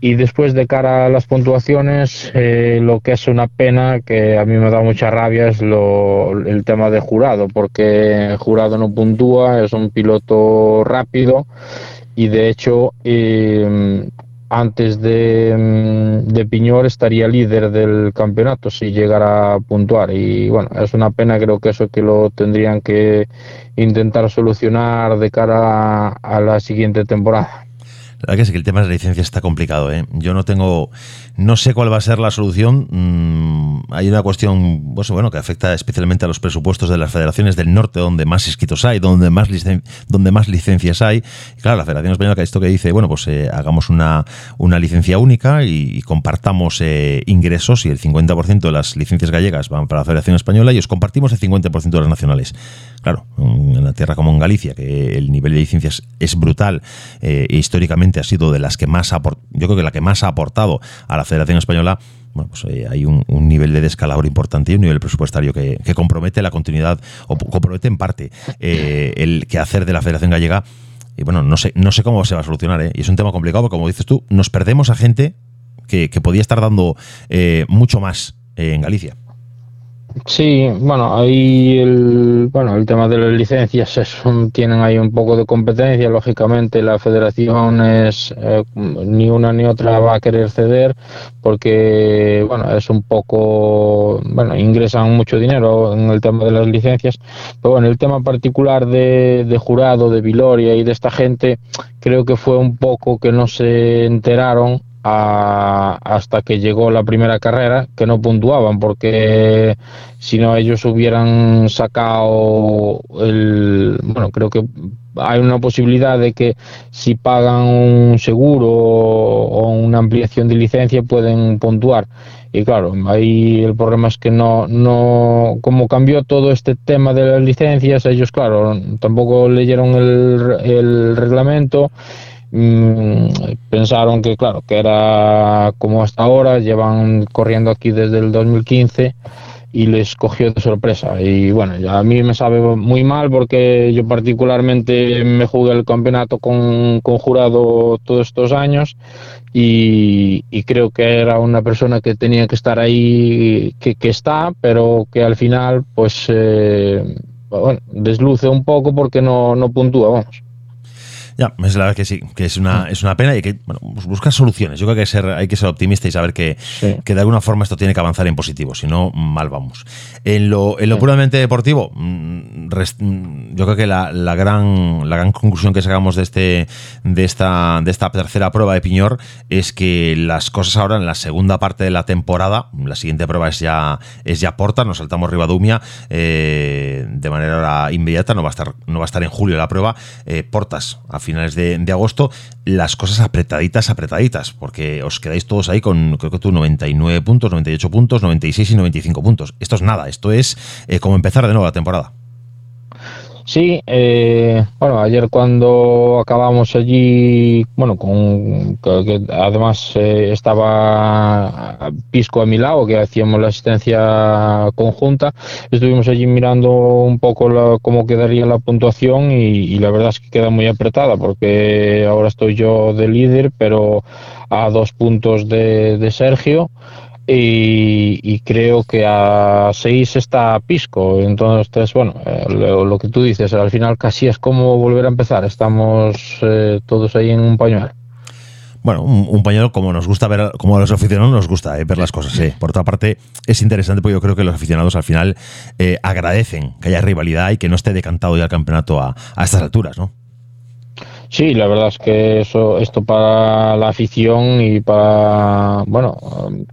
Y después de cara a las puntuaciones, eh, lo que es una pena, que a mí me da mucha rabia, es lo, el tema de jurado, porque jurado no puntúa, es un piloto rápido y de hecho eh, antes de, mm, de Piñor estaría líder del campeonato si llegara a puntuar y bueno, es una pena, creo que eso que lo tendrían que intentar solucionar de cara a, a la siguiente temporada. La que sí que el tema de la licencia está complicado. ¿eh? Yo no tengo, no sé cuál va a ser la solución. Mm, hay una cuestión, pues, bueno, que afecta especialmente a los presupuestos de las federaciones del norte, donde más inscritos hay, donde más, licen- donde más licencias hay. Claro, la Federación Española que esto que dice, bueno, pues eh, hagamos una, una licencia única y, compartamos eh, ingresos y el 50% de las licencias gallegas van para la Federación Española y os compartimos el 50% de las nacionales. Claro, en una tierra como en Galicia, que el nivel de licencias es brutal eh, históricamente ha sido de las que más ha yo creo que la que más ha aportado a la Federación Española, bueno, pues eh, hay un, nivel de descalabro importante y un nivel presupuestario que, compromete la continuidad o compromete en parte eh, el quehacer de la Federación Gallega. Y bueno, no sé, no sé cómo se va a solucionar, ¿eh? Y es un tema complicado porque, como dices tú, nos perdemos a gente que, podía estar dando eh, mucho más en Galicia. Sí, bueno, ahí el, bueno, el tema de las licencias es un- tienen ahí un poco de competencia, lógicamente la federación es eh, ni una ni otra va a querer ceder porque bueno, es un poco, bueno, ingresan mucho dinero en el tema de las licencias, pero bueno, el tema particular de, de jurado, de Viloria y de esta gente, creo que fue un poco que no se enteraron a- hasta que llegó la primera carrera que no puntuaban porque si no ellos hubieran sacado el bueno creo que hay una posibilidad de que si pagan un seguro o una ampliación de licencia pueden puntuar. Y claro ahí el problema es que no no como cambió todo este tema de las licencias ellos claro tampoco leyeron el, el reglamento Mm, pensaron que claro que era como hasta ahora llevan corriendo aquí desde el 2015 y les cogió de sorpresa. Y bueno ya a mí me sabe muy mal porque yo particularmente me jugué el campeonato con, con jurado todos estos años y, creo que era una persona que tenía que estar ahí que, que está pero que al final pues eh, bueno, desluce un poco porque no, no puntúa vamos Ya, es la verdad que sí, que es una, es una pena y que bueno, pues buscar soluciones. Yo creo que hay que ser, hay que ser optimista y saber que, que de alguna forma esto tiene que avanzar en positivo, si no, mal vamos. En lo, en lo puramente deportivo, mm, mm, yo creo que la, la gran, la gran conclusión que sacamos de, este, de, esta, de esta tercera prueba de Piñor es que las cosas ahora en la segunda parte de la temporada, la siguiente prueba es ya, es ya Porta, nos saltamos Ribadumia eh, de manera inmediata, no va a estar, no va a estar en julio la prueba, eh, Portas a finales de, de agosto, las cosas apretaditas, apretaditas, porque os quedáis todos ahí con, creo que tú, 99 puntos, 98 puntos, 96 y 95 puntos. Esto es nada, esto es eh, como empezar de nuevo la temporada. Sí, eh, bueno, ayer cuando acabamos allí, bueno, con que, que además eh, estaba Pisco a mi lado, que hacíamos la asistencia conjunta, estuvimos allí mirando un poco la- cómo quedaría la puntuación y, y la verdad es que queda muy apretada porque ahora estoy yo de líder, pero a dos puntos de, de Sergio y, y creo que a 6 está Pisco. Entonces, bueno, eh, lo, que tú dices, al final casi es como volver a empezar. Estamos eh, todos ahí en un pañuelo. Bueno, un, pañuelo como nos gusta ver, como a los aficionados nos gusta eh, ver las cosas. eh. Por otra parte, es interesante porque yo creo que los aficionados al final eh, agradecen que haya rivalidad y que no esté decantado ya el campeonato a, a estas alturas, ¿no? Sí, la verdad es que eso, esto para la afición y para, bueno,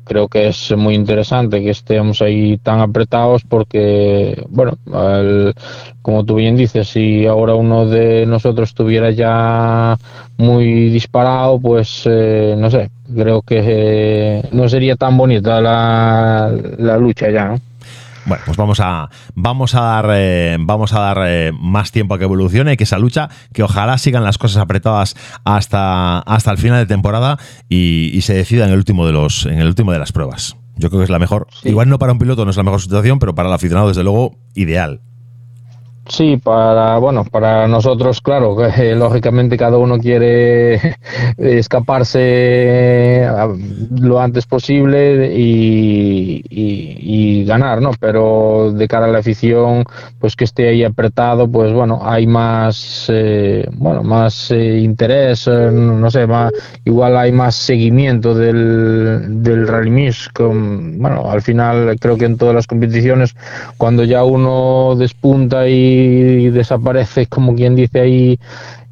creo que es muy interesante que estemos ahí tan apretados porque, bueno, como tú bien dices, si ahora uno de nosotros estuviera ya muy disparado, pues eh, no sé, creo que eh, no sería tan bonita la, la lucha ya, ¿no? Bueno, pues vamos a, vamos a dar, eh, vamos a dar eh, más tiempo a que evolucione, que esa lucha, que ojalá sigan las cosas apretadas hasta, hasta el final de temporada y, y se decida en el último de los, en el último de las pruebas. Yo creo que es la mejor. Igual no para un piloto no es la mejor situación, pero para el aficionado, desde luego, ideal. Sí, para bueno, para nosotros, claro, que, eh, lógicamente cada uno quiere escaparse a- lo antes posible y, y- ganar, ¿no? Pero de cara a la afición, pues que esté ahí apretado, pues bueno, hay más, eh, bueno, más eh, interés, eh, no sé, más, igual hay más seguimiento del, del Rally Mix. Con, bueno, al final creo que en todas las competiciones, cuando ya uno despunta y desaparece, como quien dice ahí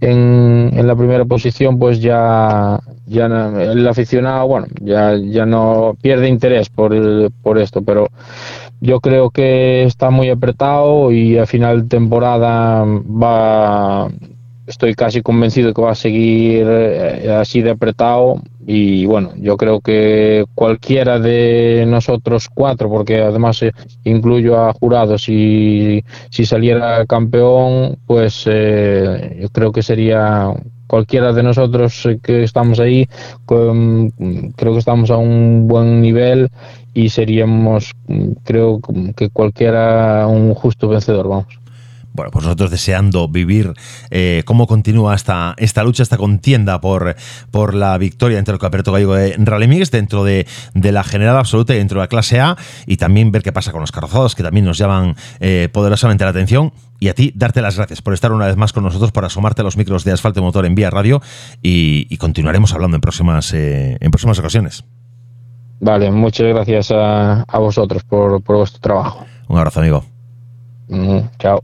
en, en la primera posición, pues ya, ya el aficionado, bueno, ya, ya no pierde interés por, el- por esto, pero yo creo que está muy apretado y a final de temporada va, estoy casi convencido que va a seguir eh, así de apretado y bueno, yo creo que cualquiera de nosotros cuatro, porque además eh, incluyo a jurados, si, si saliera campeón, pues eh, yo creo que sería cualquiera de nosotros eh, que estamos ahí, creo que estamos a un buen nivel y seríamos, creo que cualquiera un justo vencedor, vamos. Bueno, pues nosotros deseando vivir eh, cómo continúa esta, esta lucha, esta contienda por, por la victoria entre el Campeonato Gallego de Rally Mix dentro de, de la general absoluta y dentro de la clase A y también ver qué pasa con los carrozados que también nos llaman eh, poderosamente la atención. Y a ti, darte las gracias por estar una vez más con nosotros, por asomarte a los micros de Asfalto y Motor en Vía Radio y, y continuaremos hablando en próximas, eh, en próximas ocasiones. Vale, muchas gracias a, a vosotros por, por vuestro trabajo. Un abrazo, amigo. Mm, chao.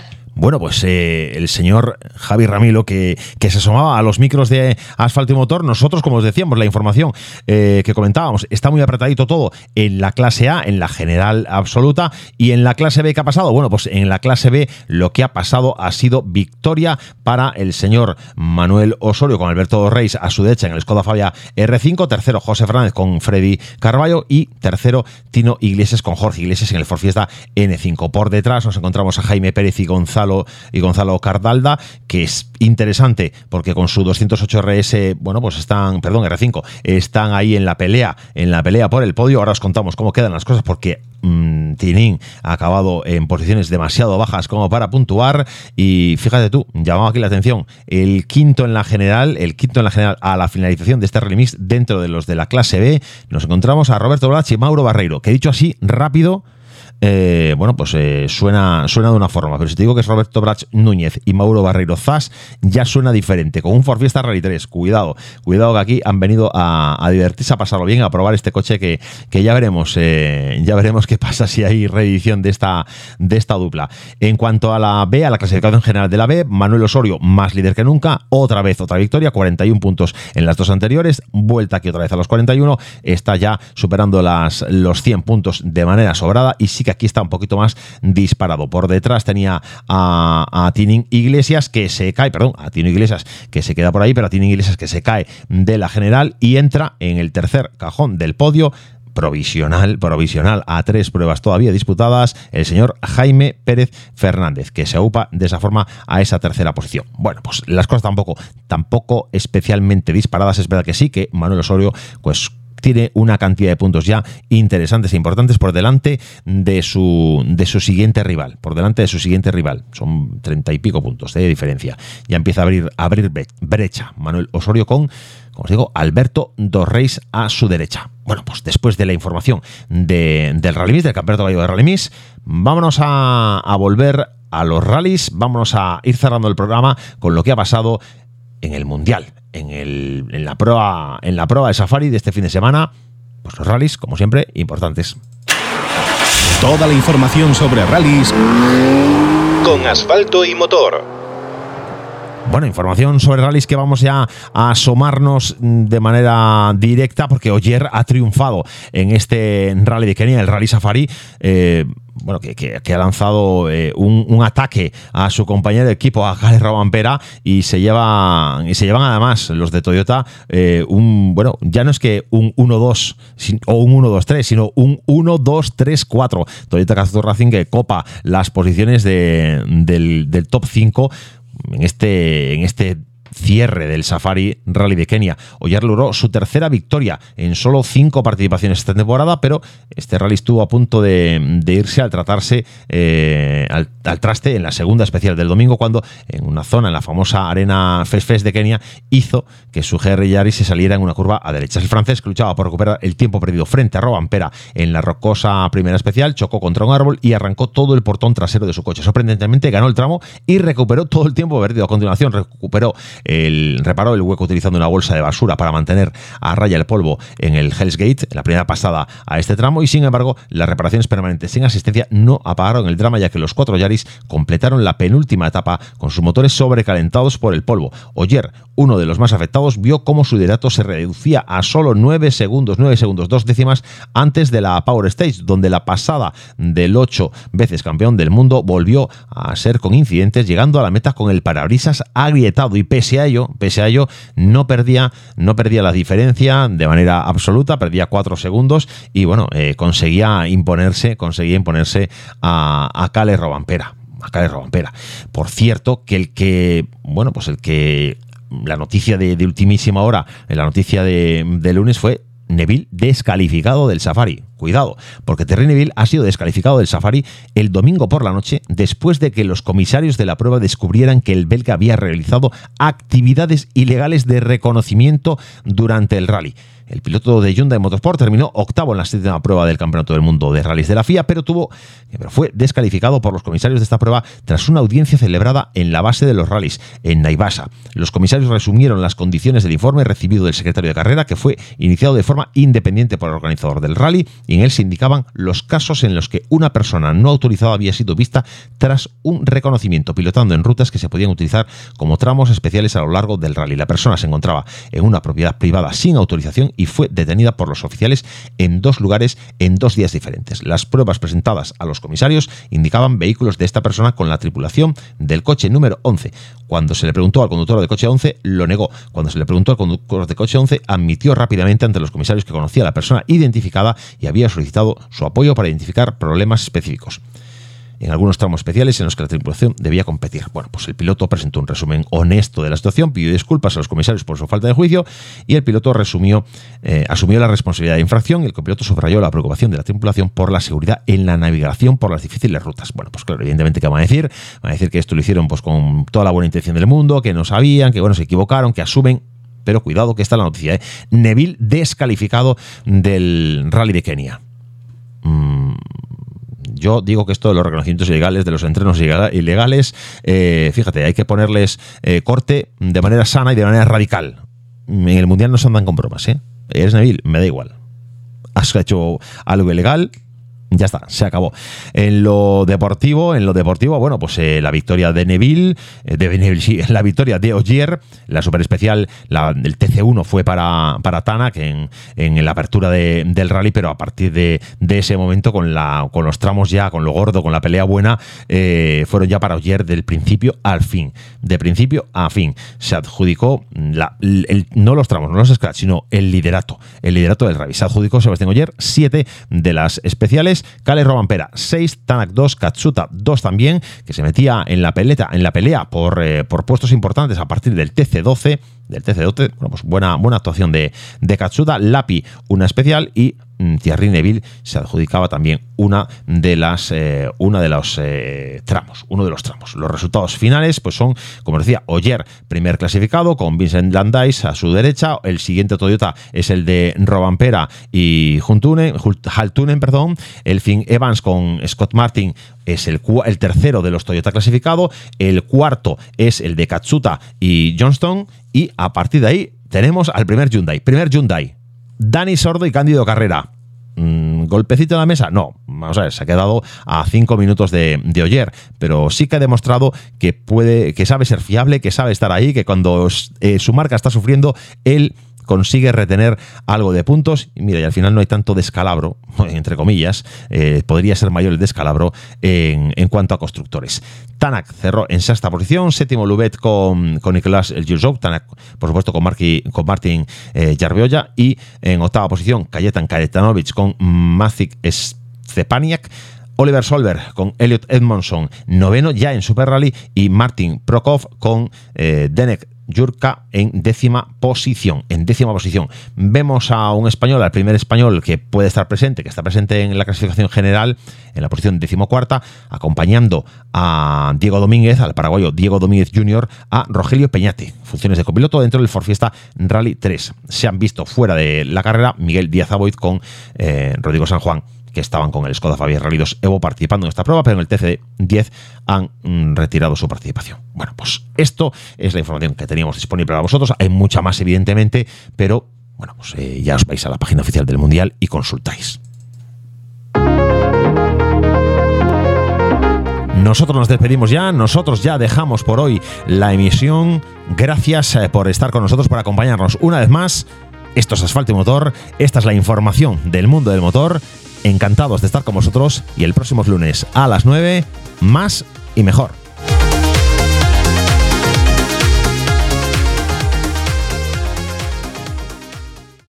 Bueno, pues eh, el señor Javi Ramilo, que, que se asomaba a los micros de asfalto y motor, nosotros, como os decíamos, la información eh, que comentábamos, está muy apretadito todo en la clase A, en la general absoluta, y en la clase B, ¿qué ha pasado? Bueno, pues en la clase B lo que ha pasado ha sido victoria para el señor Manuel Osorio con Alberto Reis a su derecha en el Skoda Fabia R5, tercero José Fernández con Freddy Carballo y tercero Tino Iglesias con Jorge Iglesias en el Ford Fiesta N5. Por detrás nos encontramos a Jaime Pérez y Y Gonzalo Cardalda, que es interesante porque con su 208 RS, bueno, pues están, perdón, R5, están ahí en la pelea, en la pelea por el podio. Ahora os contamos cómo quedan las cosas porque mm, Tinin ha acabado en posiciones demasiado bajas como para puntuar y fíjate tú, llamaba aquí la atención, el quinto en la general, el quinto en la general a la finalización de este Rally Mix dentro de los de la clase B, nos encontramos a Roberto Blach y Mauro Barreiro, que dicho así rápido eh, bueno, pues eh, suena, suena de una forma, pero si te digo que es Roberto Brach Núñez y Mauro Barreiro Zas, ya suena diferente. Con un Ford Fiesta Rally 3, cuidado, cuidado que aquí han venido a, divertirse, a pasarlo bien, a probar este coche que, que ya veremos, eh, ya veremos qué pasa si hay reedición de esta, de esta dupla. En cuanto a la B, a la clasificación general de la B, Manuel Osorio más líder que nunca, otra vez otra victoria, 41 puntos en las dos anteriores, vuelta aquí otra vez a los 41, está ya superando las, los 100 puntos de manera sobrada y sí que aquí está un poquito más disparado. Por detrás tenía a, a Tinin Iglesias que se cae, perdón, a Tino Iglesias que se queda por ahí, pero a Tinin Iglesias que se cae de la general y entra en el tercer cajón del podio provisional, provisional a tres pruebas todavía disputadas, el señor Jaime Pérez Fernández, que se aupa de esa forma a esa tercera posición. Bueno, pues las cosas tampoco, tampoco especialmente disparadas, es verdad que sí, que Manuel Osorio, pues tiene una cantidad de puntos ya interesantes e importantes por delante de su, de su siguiente rival. Por delante de su siguiente rival. Son treinta y pico puntos de diferencia. Ya empieza a abrir, a abrir brecha Manuel Osorio con, como os digo, Alberto Dorreis a su derecha. Bueno, pues después de la información de, del Rally del Campeonato Gallego de Rally vámonos a, a volver a los rallies. Vámonos a ir cerrando el programa con lo que ha pasado en el Mundial, en, el, en, la prueba, en la prueba de Safari de este fin de semana. Pues los rallies, como siempre, importantes. Toda la información sobre rallies con asfalto y motor. Bueno, información sobre rallies que vamos ya a asomarnos de manera directa porque Oyer ha triunfado en este rally de Kenia, el Rally Safari. eh, bueno, que, que- que ha lanzado eh, un, un ataque a su compañero de equipo, a Gale Robampera, y se llevan, y se llevan además los de Toyota eh, un, bueno, ya no es que un 1-2 sin- o un 1-2-3, sino un 1-2-3-4. Toyota Gazoo Racing que copa las posiciones de- del, del top 5 en este, en este cierre del Safari Rally de Kenia. Oyer logró su tercera victoria en solo cinco participaciones esta temporada, pero este rally estuvo a punto de, irse al tratarse eh, al, al traste en la segunda especial del domingo, cuando en una zona, en la famosa arena Fest Fest de Kenia, hizo que su GR Yaris se saliera en una curva a derechas. El francés que luchaba por recuperar el tiempo perdido frente a Robampera en la rocosa primera especial, chocó contra un árbol y arrancó todo el portón trasero de su coche. Sorprendentemente ganó el tramo y recuperó todo el tiempo perdido. A continuación recuperó el, reparó el hueco utilizando una bolsa de basura para mantener a raya el polvo en el Hell's Gate, la primera pasada a este tramo, y sin embargo, las reparaciones permanentes sin asistencia no apagaron el drama, ya que los cuatro Yaris completaron la penúltima etapa con sus motores sobrecalentados por el polvo. Oyer, uno de los más afectados, vio cómo su liderato se reducía a solo 9 segundos, 9 segundos, dos décimas antes de la Power Stage, donde la pasada del 8 veces campeón del mundo volvió a ser con incidentes, llegando a la meta con el parabrisas agrietado y pese a ello, pese a ello, no perdía, no perdía la diferencia de manera absoluta, perdía 4 segundos y bueno, eh, conseguía imponerse, conseguía imponerse a, a Robampera. A. Por cierto, que el que, bueno, pues el que la noticia de, de ultimísima hora, la noticia de, de lunes fue Neville descalificado del Safari. Cuidado, porque Terry Neville ha sido descalificado del Safari el domingo por la noche después de que los comisarios de la prueba descubrieran que el belga había realizado actividades ilegales de reconocimiento durante el rally. El piloto de Hyundai Motorsport terminó octavo en la séptima prueba del Campeonato del Mundo de Rallys de la FIA, pero tuvo, pero fue descalificado por los comisarios de esta prueba tras una audiencia celebrada en la base de los rallies, en Naivasa. Los comisarios resumieron las condiciones del informe recibido del secretario de carrera, que fue iniciado de forma independiente por el organizador del rally, y en él se indicaban los casos en los que una persona no autorizada había sido vista tras un reconocimiento pilotando en rutas que se podían utilizar como tramos especiales a lo largo del rally. La persona se encontraba en una propiedad privada sin autorización fue detenida por los oficiales en dos lugares en dos días diferentes. Las pruebas presentadas a los comisarios indicaban vehículos de esta persona con la tripulación del coche número 11. Cuando se le preguntó al conductor de coche 11, lo negó. Cuando se le preguntó al conductor de coche 11, admitió rápidamente ante los comisarios que conocía a la persona identificada y había solicitado su apoyo para identificar problemas específicos en algunos tramos especiales en los que la tripulación debía competir. Bueno, pues el piloto presentó un resumen honesto de la situación, pidió disculpas a los comisarios por su falta de juicio y el piloto resumió, eh, asumió la responsabilidad de infracción el copiloto subrayó la preocupación de la tripulación por la seguridad en la navegación por las difíciles rutas. Bueno, pues claro, evidentemente, ¿qué van a decir? Van a decir que esto lo hicieron pues con toda la buena intención del mundo, que no sabían, que bueno, se equivocaron, que asumen pero cuidado que está la noticia. ¿eh? Neville descalificado del rally de Kenia. Mm, yo digo que esto de los reconocimientos ilegales, de los entrenos ilega- ilegales, eh, fíjate, hay que ponerles eh, corte de manera sana y de manera radical. En el Mundial no se andan con bromas, ¿eh? Eres Neville, me da igual. Has hecho algo ilegal, ya está, se acabó. En lo deportivo, en lo deportivo, bueno, pues eh, la victoria de Neville, eh, de Neville, sí, la victoria de Ogier, la super especial, la, el TC1 fue para, para Tanak en, en la apertura de- del rally, pero a partir de, de ese momento, con, la, con los tramos ya, con lo gordo, con la pelea buena, eh, fueron ya para Ogier del principio al fin. De principio a fin. Se adjudicó el- no los tramos, no los scratch, sino el liderato. El liderato del rally. Se adjudicó Sebastián Ogier siete de las especiales. Kale Robampera 6, Tanak 2, Katsuta 2 también, que se metía en la peleta, en la pelea por, eh, por puestos importantes a partir del TC12. Del TC12, bueno, pues buena, buena actuación de, de Katsuta. Lapi, una especial y Thierry Neville se adjudicaba también una de las eh, una de los eh, tramos, uno de los tramos. Los resultados finales pues son, como decía, Oyer, primer clasificado con Vincent Landais a su derecha, el siguiente Toyota es el de Robampera y Haltunen, perdón, el Finn Evans con Scott Martin es el, el tercero de los Toyota clasificado, el cuarto es el de Katsuta y Johnston y a partir de ahí tenemos al primer Hyundai, primer Hyundai, Dani Sordo y Cándido Carrera. Mm, golpecito en la mesa, no, vamos a ver, se ha quedado a cinco minutos de, de Oyer, pero sí que ha demostrado que puede, que sabe ser fiable, que sabe estar ahí, que cuando eh, su marca está sufriendo, él consigue retener algo de puntos. Y mira, y al final no hay tanto descalabro, entre comillas, eh, podría ser mayor el descalabro en, cuanto a constructores. Tanak cerró en sexta posición, séptimo Lubet con, con Nicolás Tanak, por supuesto, con, Marky, con Martin eh, y en octava posición, Kajetan Kajetanovic con Maciek Stepaniak. Oliver Solver con Elliot Edmondson, noveno ya en Super Rally, y Martin Prokov con eh, Denek Yurka en décima posición. En décima posición. Vemos a un español, al primer español que puede estar presente, que está presente en la clasificación general, en la posición decimocuarta, acompañando a Diego Domínguez, al paraguayo Diego Domínguez Jr., a Rogelio Peñate, funciones de copiloto dentro del Ford Fiesta Rally 3. Se han visto fuera de la carrera Miguel Díaz Aboid con eh, Rodrigo San Juan que estaban con el Skoda Fabia Rally 2 Evo participando en esta prueba, pero en el TC10 han mm, retirado su participación. Bueno, pues esto es la información que teníamos disponible para vosotros. Hay mucha más, evidentemente, pero bueno, pues eh, ya os vais a la página oficial del Mundial y consultáis. Nosotros nos despedimos ya, nosotros ya dejamos por hoy la emisión. Gracias eh, por estar con nosotros, por acompañarnos una vez más. Esto es Asfalto y Motor, esta es la información del mundo del motor Encantados de estar con vosotros y el próximo lunes a las 9, más y mejor.